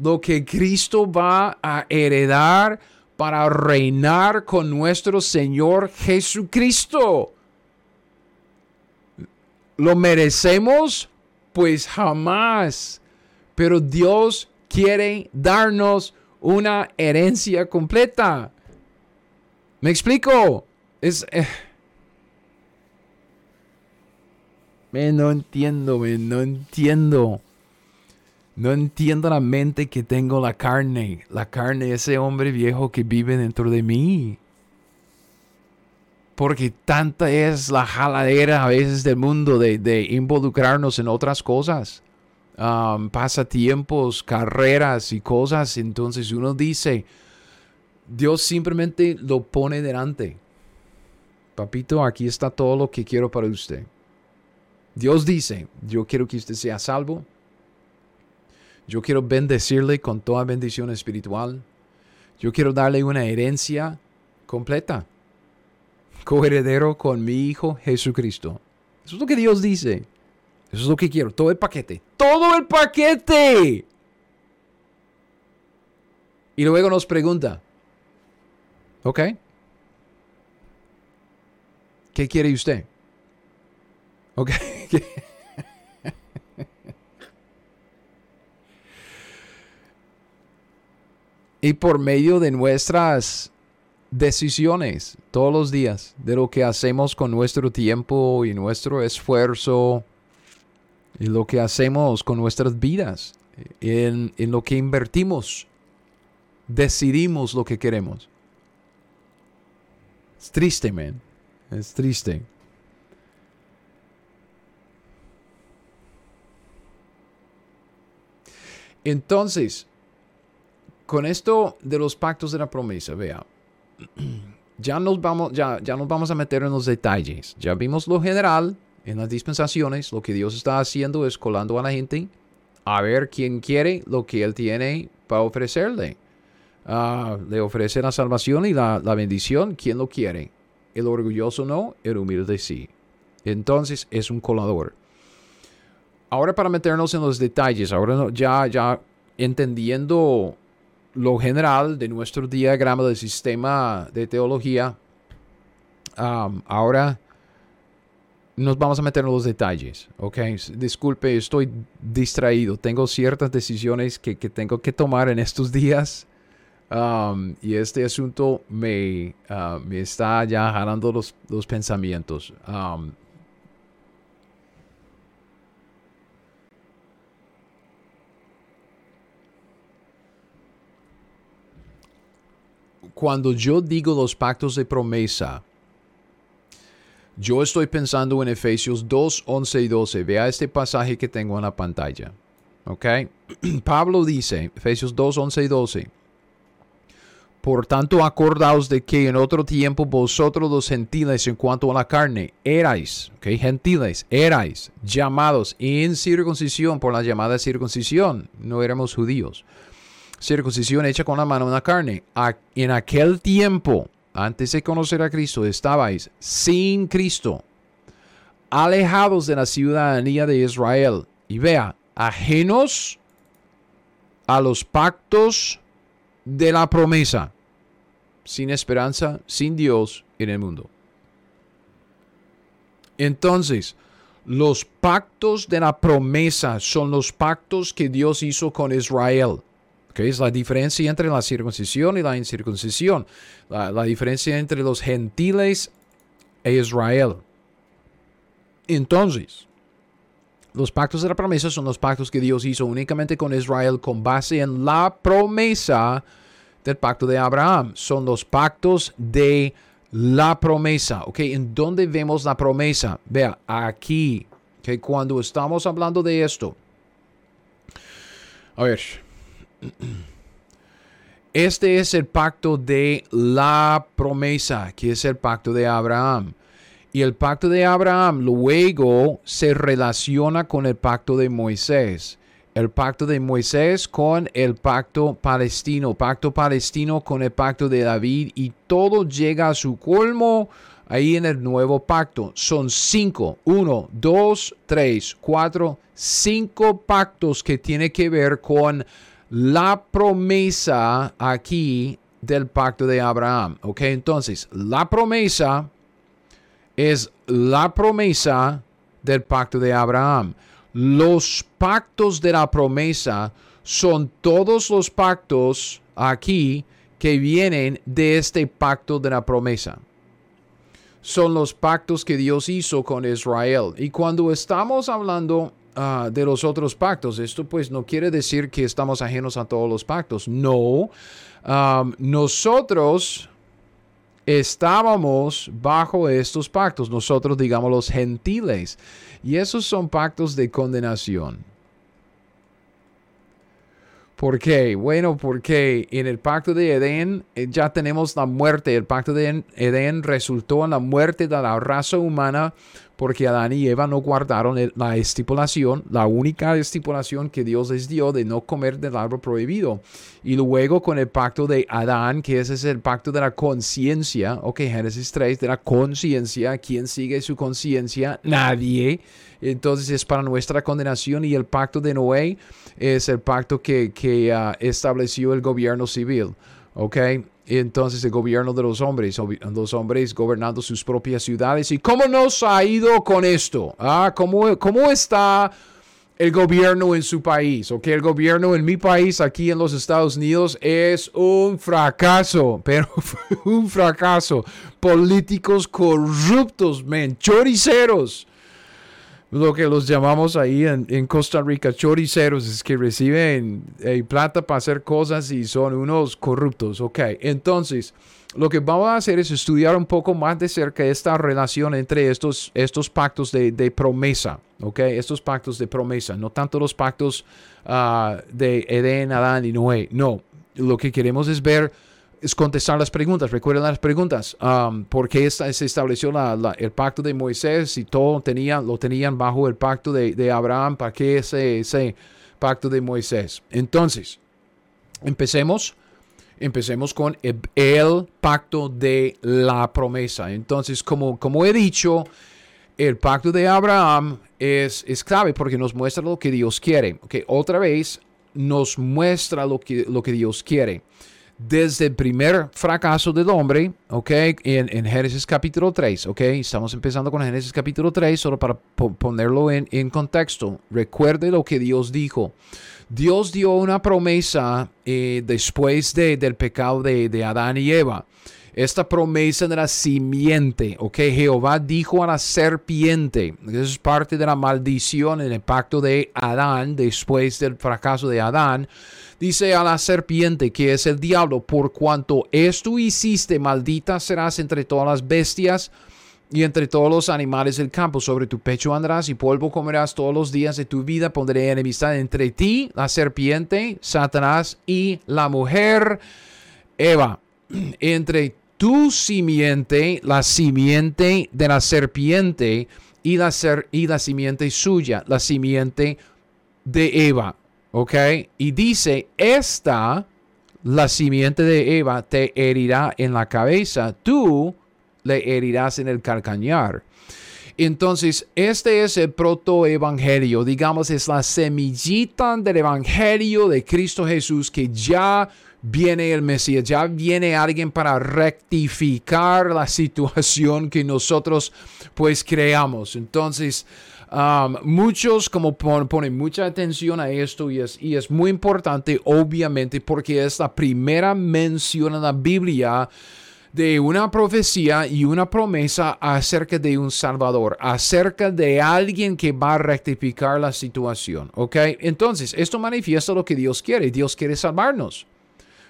lo que Cristo va a heredar para reinar con nuestro Señor Jesucristo. ¿Lo merecemos? Pues jamás pero Dios quiere darnos una herencia completa. ¿Me explico? Es... Eh, no entiendo, no entiendo. No entiendo la mente que tengo la carne. La carne, ese hombre viejo que vive dentro de mí. Porque tanta es la jaladera a veces del mundo de, de involucrarnos en otras cosas pasatiempos, carreras y cosas. Entonces uno dice, Dios simplemente lo pone delante. Papito, aquí está todo lo que quiero para usted. Dios dice, yo quiero que usted sea salvo. Yo quiero bendecirle con toda bendición espiritual. Yo quiero darle una herencia completa. Coheredero con mi Hijo Jesucristo. Eso es lo que Dios dice. Eso es lo que quiero. Todo el paquete. Todo el paquete. Y luego nos pregunta, ¿ok? ¿Qué quiere usted? ¿Ok? y por medio de nuestras decisiones todos los días, de lo que hacemos con nuestro tiempo y nuestro esfuerzo, y lo que hacemos con nuestras vidas, en, en lo que invertimos decidimos lo que queremos. Es triste, man. Es triste. Entonces, con esto de los pactos de la promesa, vea, ya nos vamos, ya, ya nos vamos a meter en los detalles. Ya vimos lo general en las dispensaciones. Lo que Dios está haciendo es colando a la gente a ver quién quiere lo que Él tiene para ofrecerle. Ah, le ofrece la salvación y la, bendición, ¿quién lo quiere? El orgulloso no, el humilde sí. Entonces es un colador. Ahora para meternos en los detalles, ahora ya, ya entendiendo lo general de nuestro diagrama del sistema de teología, ahora nos vamos a meter en los detalles, ¿ok? Disculpe, estoy distraído. Tengo ciertas decisiones que, que tengo que tomar en estos días Um, y este asunto me, uh, me está ya jalando los, los pensamientos. Um, cuando yo digo los pactos de promesa, yo estoy pensando en Efesios 2, 11 y 12. Vea este pasaje que tengo en la pantalla. ¿Ok? Pablo dice, Efesios 2, 11 y 12. Por tanto, acordaos de que en otro tiempo vosotros los gentiles en cuanto a la carne erais, okay, gentiles, erais llamados en circuncisión por la llamada circuncisión. No éramos judíos. Circuncisión hecha con la mano en la carne. En aquel tiempo, antes de conocer a Cristo, estabais sin Cristo, alejados de la ciudadanía de Israel. Y vea, ajenos a los pactos de la promesa sin esperanza, sin Dios en el mundo. Entonces, los pactos de la promesa son los pactos que Dios hizo con Israel. Que Es la diferencia entre la circuncisión y la incircuncisión. La, la diferencia entre los gentiles e Israel. Entonces, los pactos de la promesa son los pactos que Dios hizo únicamente con Israel con base en la promesa del pacto de Abraham. Son los pactos de la promesa. ¿Ok? ¿En dónde vemos la promesa? Vea, aquí. Que cuando estamos hablando de esto. A ver. Este es el pacto de la promesa, que es el pacto de Abraham. Y el pacto de Abraham luego se relaciona con el pacto de Moisés el pacto de Moisés con el pacto palestino, pacto palestino con el pacto de David y todo llega a su colmo ahí en el nuevo pacto. Son cinco, uno, dos, tres, cuatro, cinco pactos que tiene que ver con la promesa aquí del pacto de Abraham. Ok, entonces la promesa es la promesa del pacto de Abraham. Los pactos de la promesa son todos los pactos aquí que vienen de este pacto de la promesa. Son los pactos que Dios hizo con Israel. Y cuando estamos hablando ah, de los otros pactos, esto pues no quiere decir que estamos ajenos a todos los pactos. No, nosotros estábamos bajo estos pactos, nosotros digamos los gentiles. Y esos son pactos de condenación. ¿Por qué? Bueno, porque en el pacto de Edén eh, ya tenemos la muerte. El pacto de Edén resultó en la muerte de la raza humana porque Adán y Eva no guardaron la estipulación, la única estipulación que Dios les dio de no comer del árbol prohibido. Y luego con el pacto de Adán, que ese es el pacto de la conciencia, ok, Génesis 3, de la conciencia, ¿quién sigue su conciencia? Nadie. Entonces es para nuestra condenación y el pacto de Noé es el pacto que, ah, estableció el gobierno civil. ¿ok? Entonces el gobierno de los hombres, los hombres gobernando sus propias ciudades. ¿Y cómo nos ha ido con esto? ¿Ah? ¿Cómo, ¿Cómo está el gobierno en su país? ¿Ok? El gobierno en mi país, aquí en los Estados Unidos, es un fracaso, pero un fracaso. Políticos corruptos, men, choriceros lo que los llamamos ahí en, Costa Rica choriceros, es que reciben eh, plata para hacer cosas y son unos corruptos. Ok, entonces lo que vamos a hacer es estudiar un poco más de cerca esta relación entre estos, estos pactos de, promesa. Ok, estos pactos de promesa, no tanto los pactos ah, de Edén, Adán y Noé. No, lo que queremos es ver es contestar las preguntas. Recuerden las preguntas. Um, ¿Por qué se estableció el pacto de Moisés y todo tenía, lo tenían bajo el pacto de, Abraham? ¿Para qué ese, ese, pacto de Moisés? Entonces, empecemos. Empecemos con el, pacto de la promesa. Entonces, como, como he dicho, el pacto de Abraham es, es clave porque nos muestra lo que Dios quiere. Okay, otra vez nos muestra lo que, lo que Dios quiere desde el primer fracaso del hombre, ¿ok? En, Génesis capítulo 3, ¿ok? Estamos empezando con Génesis capítulo 3, solo para ponerlo en, en, contexto. Recuerde lo que Dios dijo. Dios dio una promesa eh, después de, del pecado de, de Adán y Eva esta promesa de la simiente, ok, Jehová dijo a la serpiente, eso es parte de la maldición en el pacto de Adán, después del fracaso de Adán, dice a la serpiente, que es el diablo, por cuanto esto hiciste, maldita serás entre todas las bestias y entre todos los animales del campo. Sobre tu pecho andarás y polvo comerás todos los días de tu vida. Pondré enemistad entre ti, la serpiente, Satanás y la mujer, Eva. Entre tu simiente, la simiente de la serpiente y la, ser, y la simiente suya, la simiente de Eva. ¿Ok? Y dice, esta, la simiente de Eva, te herirá en la cabeza, tú le herirás en el calcañar. Entonces, este es el protoevangelio, digamos, es la semillita del evangelio de Cristo Jesús que ya viene el Mesías, ya viene alguien para rectificar la situación que nosotros pues creamos. Entonces, muchos como ponen mucha atención a esto y es, y es muy importante, obviamente, porque es la primera mención en la Biblia de una profecía y una promesa acerca de un Salvador, acerca de alguien que va a rectificar la situación. ¿Ok? Entonces, esto manifiesta lo que Dios quiere. Dios quiere salvarnos.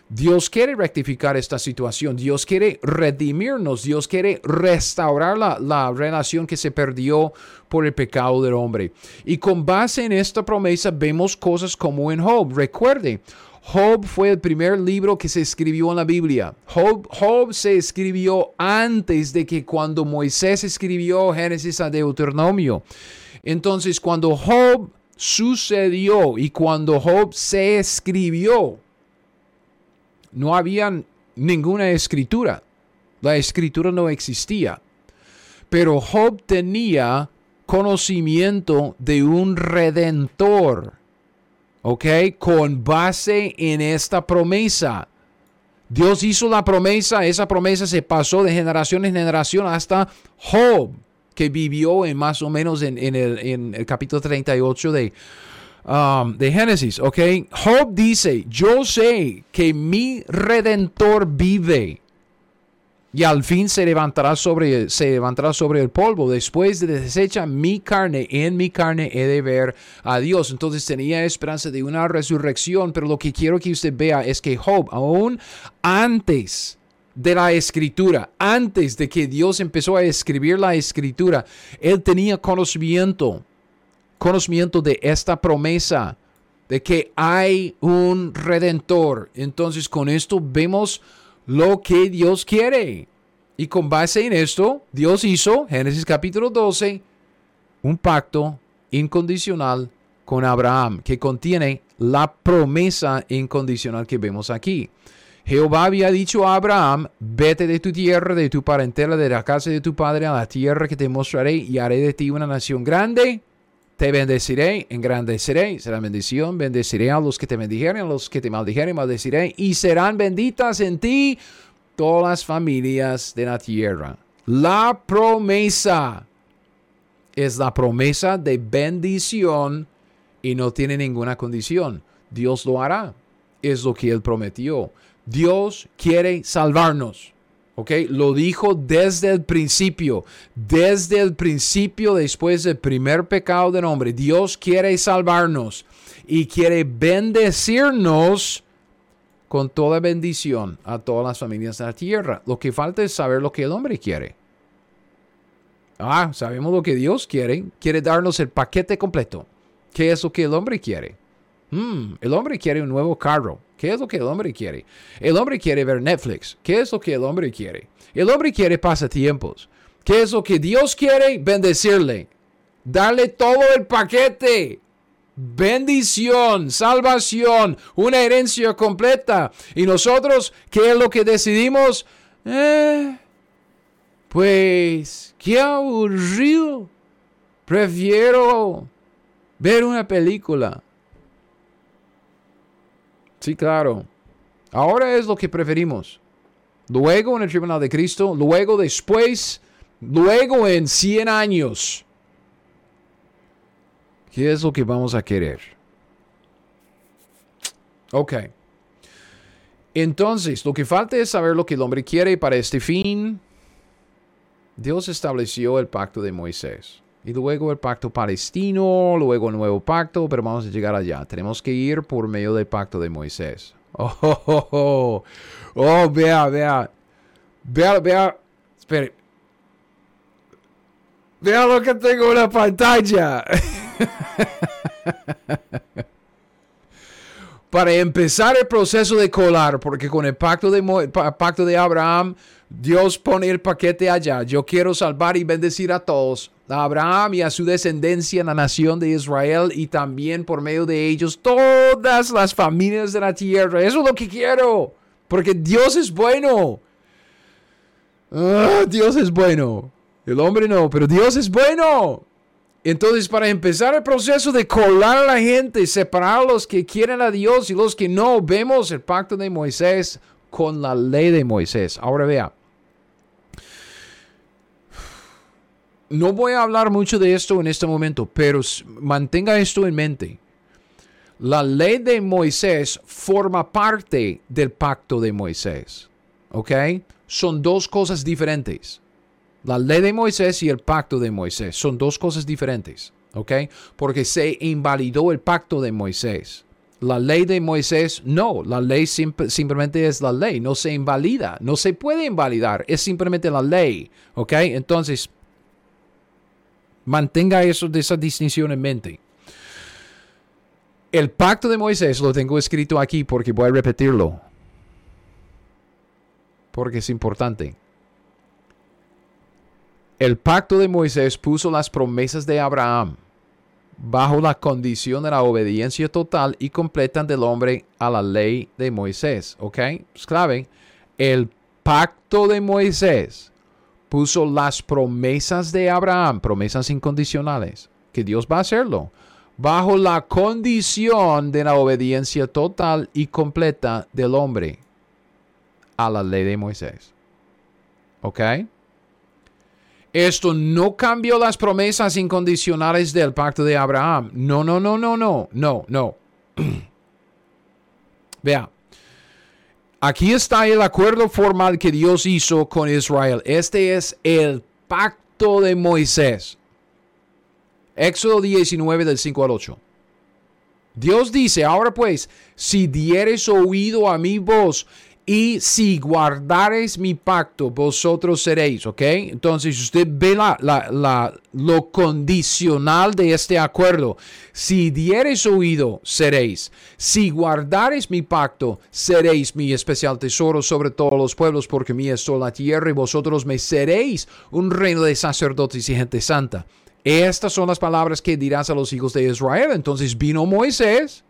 Dios quiere rectificar esta situación, Dios quiere redimirnos, Dios quiere restaurar la, relación que se perdió por el pecado del hombre. Y con base en esta promesa vemos cosas como en Job. Recuerde, Job fue el primer libro que se escribió en la Biblia. Job, Job, se escribió antes de que cuando Moisés escribió Génesis a Deuteronomio. Entonces, cuando Job sucedió y cuando Job se escribió, no había ninguna escritura. La escritura no existía. Pero Job tenía conocimiento de un redentor. ¿Ok? Con base en esta promesa. Dios hizo la promesa, esa promesa se pasó de generación en generación hasta Job, que vivió en más o menos en, el, en el capítulo 38 de, Um, de Génesis, ¿ok? Job dice, yo sé que mi redentor vive y al fin se levantará sobre, se levantará sobre el polvo. Después de desecha mi carne, en mi carne he de ver a Dios. Entonces tenía esperanza de una resurrección, pero lo que quiero que usted vea es que Job, aún antes de la escritura, antes de que Dios empezó a escribir la escritura, él tenía conocimiento conocimiento de esta promesa. de que hay un redentor. Entonces con esto vemos lo que Dios quiere. Y con base en esto, Dios hizo, Génesis capítulo 12, un pacto incondicional con Abraham que contiene la promesa incondicional que vemos aquí. Jehová había dicho a Abraham, vete de tu tierra, de tu parentela, de la casa de tu padre, a la tierra que te mostraré y haré de ti una nación grande. Te bendeciré, engrandeceré, será bendición, bendeciré a los que te bendijeren, a los que te maldijeren, maldeciré, y serán benditas en ti todas las familias de la tierra. La promesa es la promesa de bendición y no tiene ninguna condición. Dios lo hará. Es lo que Él prometió. Dios quiere salvarnos. ¿Ok? Lo dijo desde el principio. Desde el principio, después del primer pecado del hombre. Dios quiere salvarnos y quiere bendecirnos con toda bendición a todas las familias de la tierra. Lo que falta es saber lo que el hombre quiere. Ah, sabemos lo que Dios quiere. Quiere darnos el paquete completo. ¿Qué es lo que el hombre quiere? Hmm, el hombre quiere un nuevo carro. ¿Qué es lo que el hombre quiere? El hombre quiere ver Netflix. ¿Qué es lo que el hombre quiere? El hombre quiere pasatiempos. ¿Qué es lo que Dios quiere? Bendecirle. Darle todo el paquete. Bendición, salvación, una herencia completa. Y nosotros, ¿qué es lo que decidimos? Eh, pues, qué aburrido. Prefiero ver una película. Sí, claro. Ahora es lo que preferimos. Luego en el tribunal de Cristo, luego después, luego en 100 años. ¿Qué es lo que vamos a querer? Ok. Entonces, lo que falta es saber lo que el hombre quiere para este fin. Dios estableció el pacto de Moisés. Y luego el pacto palestino, luego el nuevo pacto, pero vamos a llegar allá. Tenemos que ir por medio del pacto de Moisés. Oh, oh, oh, oh. oh vea, vea. Vea, vea. Espere. Vea lo que tengo en la pantalla. Para empezar el proceso de colar, porque con el pacto de, Abraham, Dios pone el paquete allá. Yo quiero salvar y bendecir a todos, a Abraham y a su descendencia en la nación de Israel y también por medio de ellos todas las familias de la tierra. Eso es lo que quiero, porque Dios es bueno. Ah, Dios es bueno. El hombre no, pero Dios es bueno. Entonces, para empezar el proceso de colar a la gente, separar a los que quieren a Dios y los que no, vemos el pacto de Moisés con la ley de Moisés. Ahora vea. No voy a hablar mucho de esto en este momento, pero mantenga esto en mente. La ley de Moisés forma parte del pacto de Moisés. ¿Ok? Son dos cosas diferentes. La ley de Moisés y el pacto de Moisés son dos cosas diferentes, ¿ok? Porque se invalidó el pacto de Moisés. La ley de Moisés, no, la ley simplemente es la ley, no se invalida, no se puede invalidar, es simplemente la ley, ¿ok? Entonces, mantenga eso de esa distinción en mente. El pacto de Moisés lo tengo escrito aquí porque voy a repetirlo, porque es importante. El pacto de Moisés puso las promesas de Abraham bajo la condición de la obediencia total y completa del hombre a la ley de Moisés. ¿Ok? Es clave. El pacto de Moisés puso las promesas de Abraham, promesas incondicionales, que Dios va a hacerlo, bajo la condición de la obediencia total y completa del hombre a la ley de Moisés. ¿Ok? Esto no cambió las promesas incondicionales del pacto de Abraham. No, no, no, no, no, no, no. Vea, aquí está el acuerdo formal que Dios hizo con Israel. Este es el pacto de Moisés. Éxodo 19 del 5 al 8. Dios dice, ahora pues, si dieres oído a mi voz y si guardares mi pacto, vosotros seréis, ¿ok? Entonces usted ve la, la, lo condicional de este acuerdo. Si dieres oído, seréis. Si guardares mi pacto, seréis mi especial tesoro sobre todos los pueblos, porque mía es toda la tierra y vosotros me seréis un reino de sacerdotes y gente santa. Estas son las palabras que dirás a los hijos de Israel. Entonces vino Moisés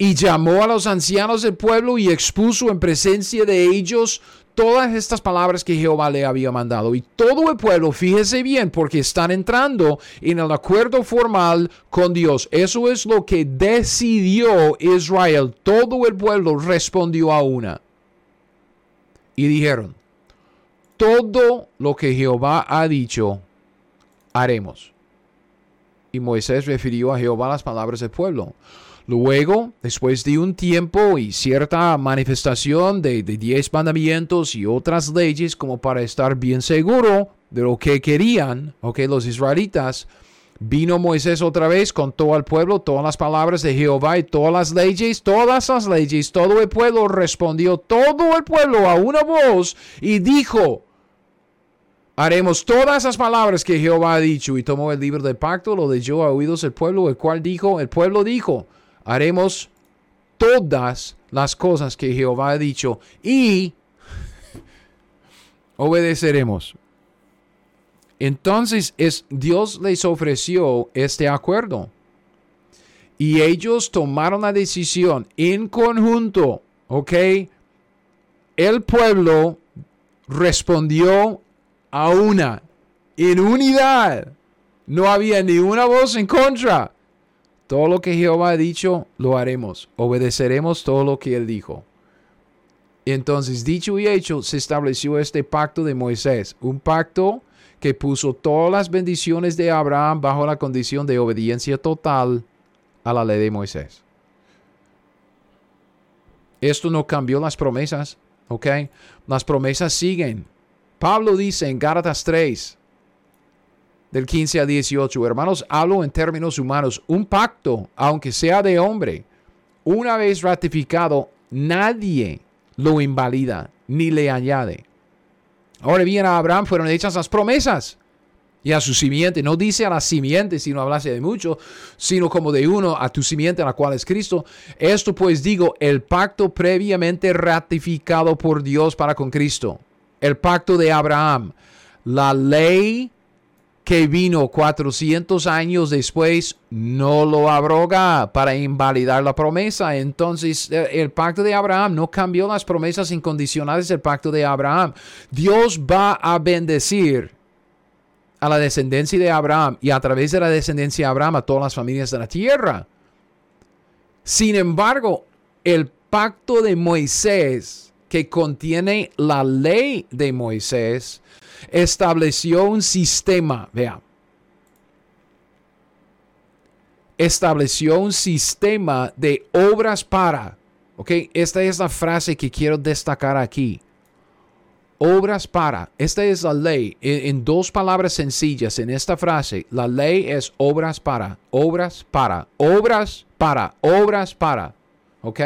y llamó a los ancianos del pueblo y expuso en presencia de ellos todas estas palabras que Jehová le había mandado. Y todo el pueblo, fíjese bien, porque están entrando en el acuerdo formal con Dios. Eso es lo que decidió Israel. Todo el pueblo respondió a una. Y dijeron, todo lo que Jehová ha dicho, haremos. Y Moisés refirió a Jehová las palabras del pueblo. Luego, después de un tiempo y cierta manifestación de, diez mandamientos y otras leyes como para estar bien seguro de lo que querían, ok, los israelitas, vino Moisés otra vez con todo el pueblo, todas las palabras de Jehová y todas las leyes, todas las leyes, todo el pueblo respondió, todo el pueblo a una voz y dijo, haremos todas esas palabras que Jehová ha dicho y tomó el libro del pacto, lo leyó a oídos del pueblo, el cual dijo, el pueblo dijo, haremos todas las cosas que Jehová ha dicho y obedeceremos. Entonces es, Dios les ofreció este acuerdo. Y ellos tomaron la decisión en conjunto, ¿ok? El pueblo respondió a una, en unidad. No había ni una voz en contra. Todo lo que Jehová ha dicho, lo haremos. Obedeceremos todo lo que él dijo. Entonces, dicho y hecho, se estableció este pacto de Moisés, un pacto que puso todas las bendiciones de Abraham bajo la condición de obediencia total a la ley de Moisés. Esto no cambió las promesas, ¿ok? Las promesas siguen. Pablo dice en Gálatas 3, del 15 a 18. Hermanos, hablo en términos humanos. Un pacto, aunque sea de hombre, una vez ratificado, nadie lo invalida ni le añade. Ahora bien, a Abraham fueron hechas las promesas y a su simiente. No dice a la simiente, si no hablase de mucho, sino como de uno, a tu simiente, la cual es Cristo. Esto pues digo, el pacto previamente ratificado por Dios para con Cristo. El pacto de Abraham. La ley que vino 400 años después no lo abroga para invalidar la promesa. Entonces eh, el pacto de Abraham no cambió las promesas incondicionales del pacto de Abraham. Dios va a bendecir a la descendencia de Abraham y a través de la descendencia de Abraham a todas las familias de la tierra. Sin embargo, el pacto de Moisés que contiene la ley de Moisés estableció un sistema, vea, estableció un sistema de obras para, ok, esta es la frase que quiero destacar aquí. Obras para, esta es la ley, en, dos palabras sencillas en esta frase, la ley es obras para, obras para, obras para, obras para, ok.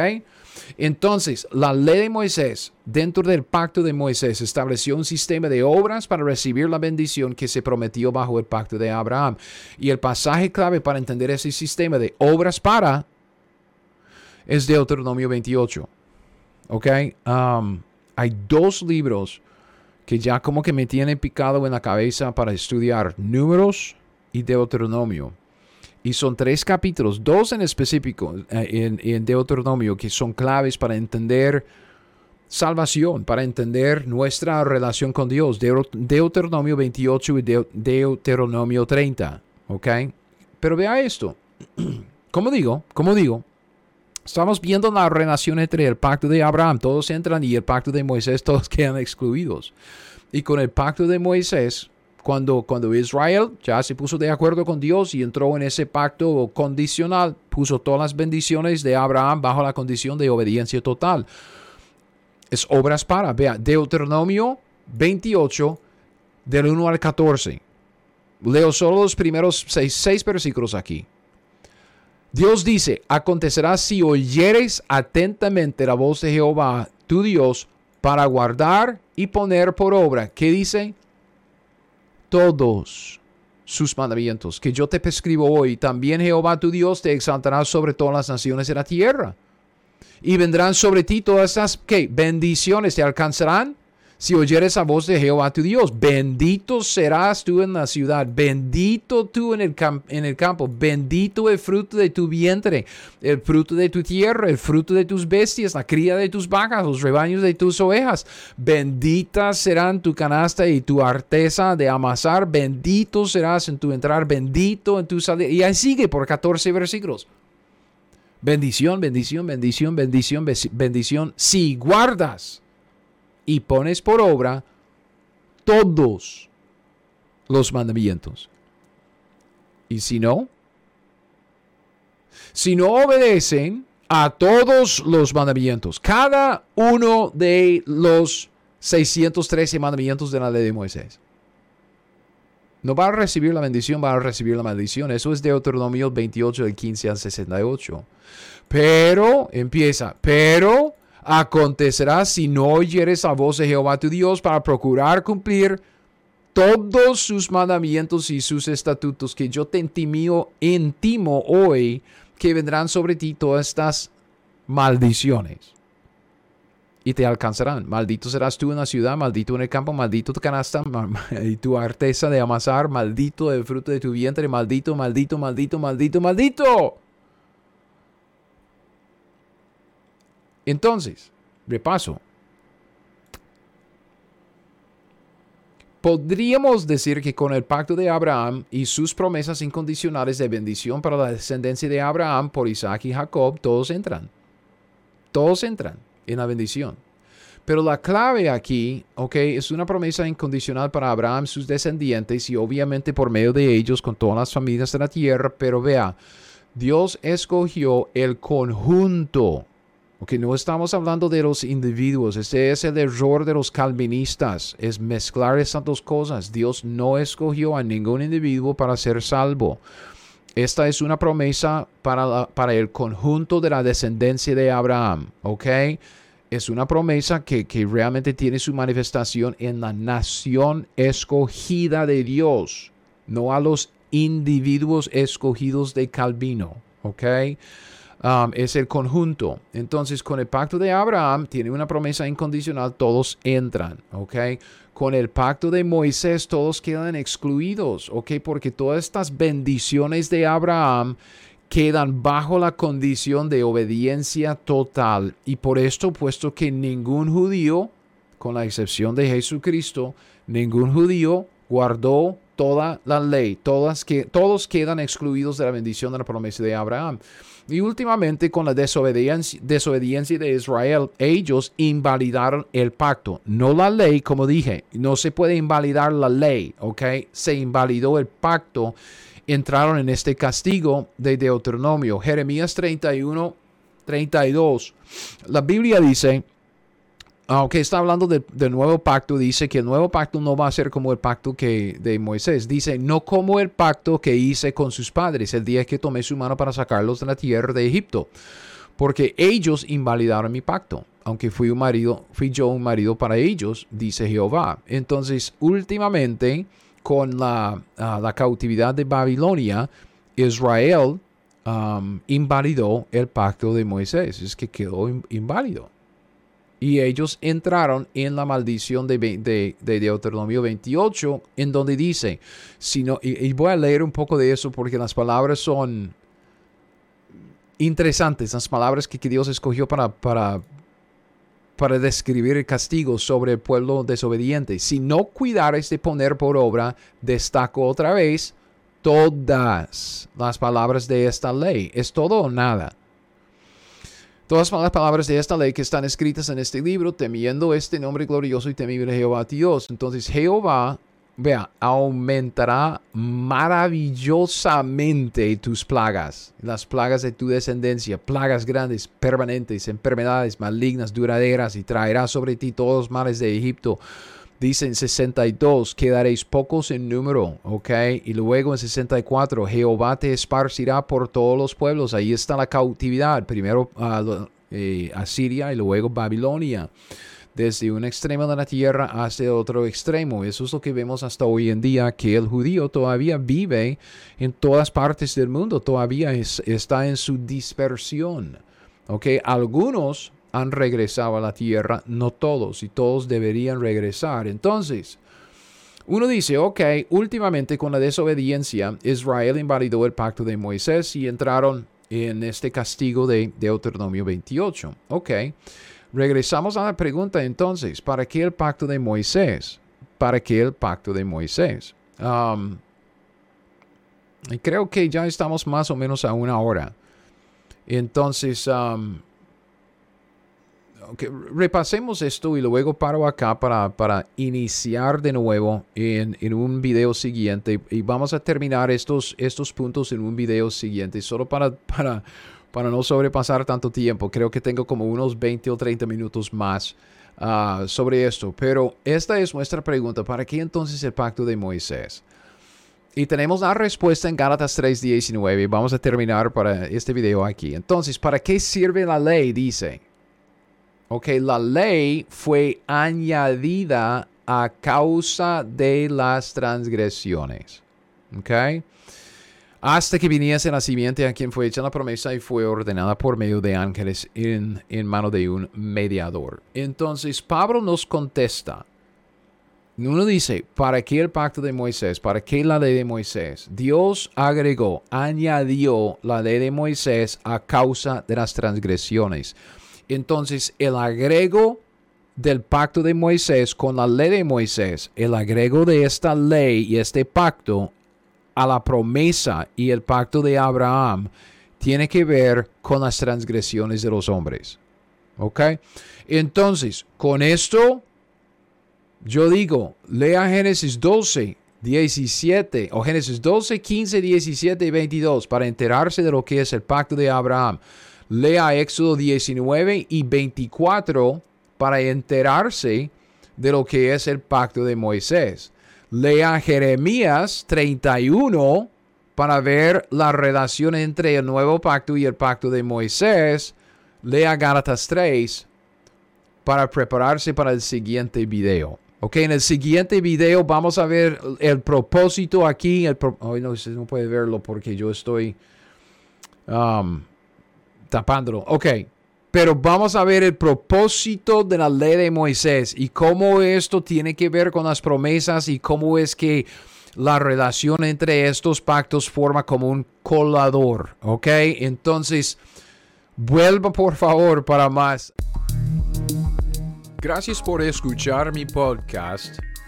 Entonces, la ley de Moisés, dentro del pacto de Moisés, estableció un sistema de obras para recibir la bendición que se prometió bajo el pacto de Abraham. Y el pasaje clave para entender ese sistema de obras para es Deuteronomio 28. ¿Ok? Um, hay dos libros que ya como que me tienen picado en la cabeza para estudiar, números y Deuteronomio. Y son tres capítulos, dos en específico eh, en, Deuteronomio, que son claves para entender salvación, para entender nuestra relación con Dios. Deuteronomio 28 y Deuteronomio 30. ¿Ok? Pero vea esto. Como digo, como digo, estamos viendo la relación entre el pacto de Abraham, todos entran, y el pacto de Moisés, todos quedan excluidos. Y con el pacto de Moisés, cuando, cuando Israel ya se puso de acuerdo con Dios y entró en ese pacto condicional, puso todas las bendiciones de Abraham bajo la condición de obediencia total. Es obras para, vea, Deuteronomio 28, del 1 al 14. Leo solo los primeros seis, versículos aquí. Dios dice, acontecerá si oyeres atentamente la voz de Jehová, tu Dios, para guardar y poner por obra. ¿Qué dice? Todos sus mandamientos que yo te prescribo hoy. También Jehová tu Dios te exaltará sobre todas las naciones de la tierra. Y vendrán sobre ti todas esas ¿qué? bendiciones, te alcanzarán si oyeres a voz de Jehová tu Dios. Bendito serás tú en la ciudad, bendito tú en el, en el campo, bendito el fruto de tu vientre, el fruto de tu tierra, el fruto de tus bestias, la cría de tus vacas, los rebaños de tus ovejas. Benditas serán tu canasta y tu arteza de amasar, bendito serás en tu entrar, bendito en tu salir. Y ahí sigue por 14 versículos. Bendición, bendición, bendición, bendición, bendición. Si guardas y pones por obra todos los mandamientos. Y si no, si no obedecen a todos los mandamientos, cada uno de los 613 mandamientos de la ley de Moisés, no va a recibir la bendición, va a recibir la maldición. Eso es Deuteronomio 28, del 15 al 68. Pero, empieza, pero acontecerá si no oyeres la voz de Jehová tu Dios para procurar cumplir todos sus mandamientos y sus estatutos que yo te intimo, intimo hoy, que vendrán sobre ti todas estas maldiciones y te alcanzarán. Maldito serás tú en la ciudad, maldito en el campo, maldito tu canasta y tu arteza de amasar, maldito el fruto de tu vientre, maldito, maldito, maldito, maldito, maldito. Entonces, repaso. Podríamos decir que con el pacto de Abraham y sus promesas incondicionales de bendición para la descendencia de Abraham por Isaac y Jacob, todos entran. Todos entran en la bendición. Pero la clave aquí, ok, es una promesa incondicional para Abraham, sus descendientes y obviamente por medio de ellos con todas las familias de la tierra. Pero vea, Dios escogió el conjunto No estamos hablando de los individuos. Este es el error de los calvinistas, es mezclar esas dos cosas. Dios no escogió a ningún individuo para ser salvo. Esta es una promesa para, para el conjunto de la descendencia de Abraham. Es una promesa que, que realmente tiene su manifestación en la nación escogida de Dios, no a los individuos escogidos de Calvino. Um, es el conjunto. Entonces, con el pacto de Abraham tiene una promesa incondicional, todos entran, ¿ok? Con el pacto de Moisés todos quedan excluidos, ¿ok? Porque todas estas bendiciones de Abraham quedan bajo la condición de obediencia total. Y por esto, puesto que ningún judío, con la excepción de Jesucristo, ningún judío guardó toda la ley, todas que, todos quedan excluidos de la bendición de la promesa de Abraham. Y últimamente con la desobediencia, de Israel, ellos invalidaron el pacto, no la ley, como dije, no se puede invalidar la ley, ¿ok? Se invalidó el pacto, entraron en este castigo de Deuteronomio. Jeremías 31, 32. La Biblia dice, aunque está hablando del nuevo pacto, dice que el nuevo pacto no va a ser como el pacto que de Moisés. Dice, no como el pacto que hice con sus padres el día que tomé su mano para sacarlos de la tierra de Egipto, porque ellos invalidaron mi pacto. Aunque fui un marido, fui yo un marido para ellos, dice Jehová. Entonces, últimamente, con la, ah, cautividad de Babilonia, Israel um, invalidó el pacto de Moisés. Es que quedó inválido. Y ellos entraron en la maldición de, de, Deuteronomio 28, en donde dice, si y, voy a leer un poco de eso porque las palabras son interesantes, las palabras que, Dios escogió para, para, para describir el castigo sobre el pueblo desobediente. Si no cuidares de poner por obra, destaco otra vez todas las palabras de esta ley. Es todo o nada. Todas las palabras de esta ley que están escritas en este libro, temiendo este nombre glorioso y temible Jehová Dios. Entonces Jehová, vea, aumentará maravillosamente tus plagas, las plagas de tu descendencia, plagas grandes, permanentes, enfermedades malignas, duraderas, y traerá sobre ti todos los males de Egipto Dice en 62, quedaréis pocos en número, ¿ok? Y luego en 64, Jehová te esparcirá por todos los pueblos. Ahí está la cautividad. Primero, uh, eh, Asiria y luego Babilonia desde un extremo de la tierra hasta otro extremo. Eso es lo que vemos hasta hoy en día, que el judío todavía vive en todas partes del mundo, todavía está en su dispersión. ¿okay? Algunos han regresado a la tierra, no todos, y todos deberían regresar. Entonces, uno dice, ok, últimamente con la desobediencia, Israel invalidó el pacto de Moisés y entraron en este castigo de Deuteronomio 28. Ok. Regresamos a la pregunta entonces, ¿para qué el pacto de Moisés? ¿Para qué el pacto de Moisés? Um, creo que ya estamos más o menos a una hora. Entonces, um, repasemos esto y luego paro acá para, para iniciar de nuevo en, en, un video siguiente. Y vamos a terminar estos, estos puntos en un video siguiente, solo para, para para no sobrepasar tanto tiempo. Creo que tengo como unos 20 o 30 minutos más ah, sobre esto. Pero esta es nuestra pregunta. ¿Para qué entonces el pacto de Moisés? Y tenemos la respuesta en Gálatas 3:19. Vamos a terminar para este video aquí. Entonces, ¿para qué sirve la ley? Dice. Ok, la ley fue añadida a causa de las transgresiones. Ok hasta que viniese la simiente a quien fue hecha la promesa y fue ordenada por medio de ángeles en, en mano de un mediador. Entonces Pablo nos contesta. Uno dice, ¿para qué el pacto de Moisés? ¿Para qué la ley de Moisés? Dios agregó, añadió la ley de Moisés a causa de las transgresiones. Entonces el agrego del pacto de Moisés con la ley de Moisés, el agrego de esta ley y este pacto a la promesa y el pacto de Abraham tiene que ver con las transgresiones de los hombres. ¿Ok? Entonces, con esto, yo digo, lea Génesis 12, 17, o Génesis 12, 15, 17 y 22 para enterarse de lo que es el pacto de Abraham. Lea Éxodo 19 y 24 para enterarse de lo que es el pacto de Moisés. Lea Jeremías 31 para ver la relación entre el nuevo pacto y el pacto de Moisés. Lea Gálatas 3 para prepararse para el siguiente video. Ok, en el siguiente video vamos a ver el propósito aquí. El no, no puede verlo porque yo estoy um, tapándolo. Ok, pero vamos a ver el propósito de la ley de Moisés y cómo esto tiene que ver con las promesas y cómo es que la relación entre estos pactos forma como un colador. ¿Ok? Entonces, vuelva por favor para más. Gracias por escuchar mi podcast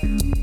Thank you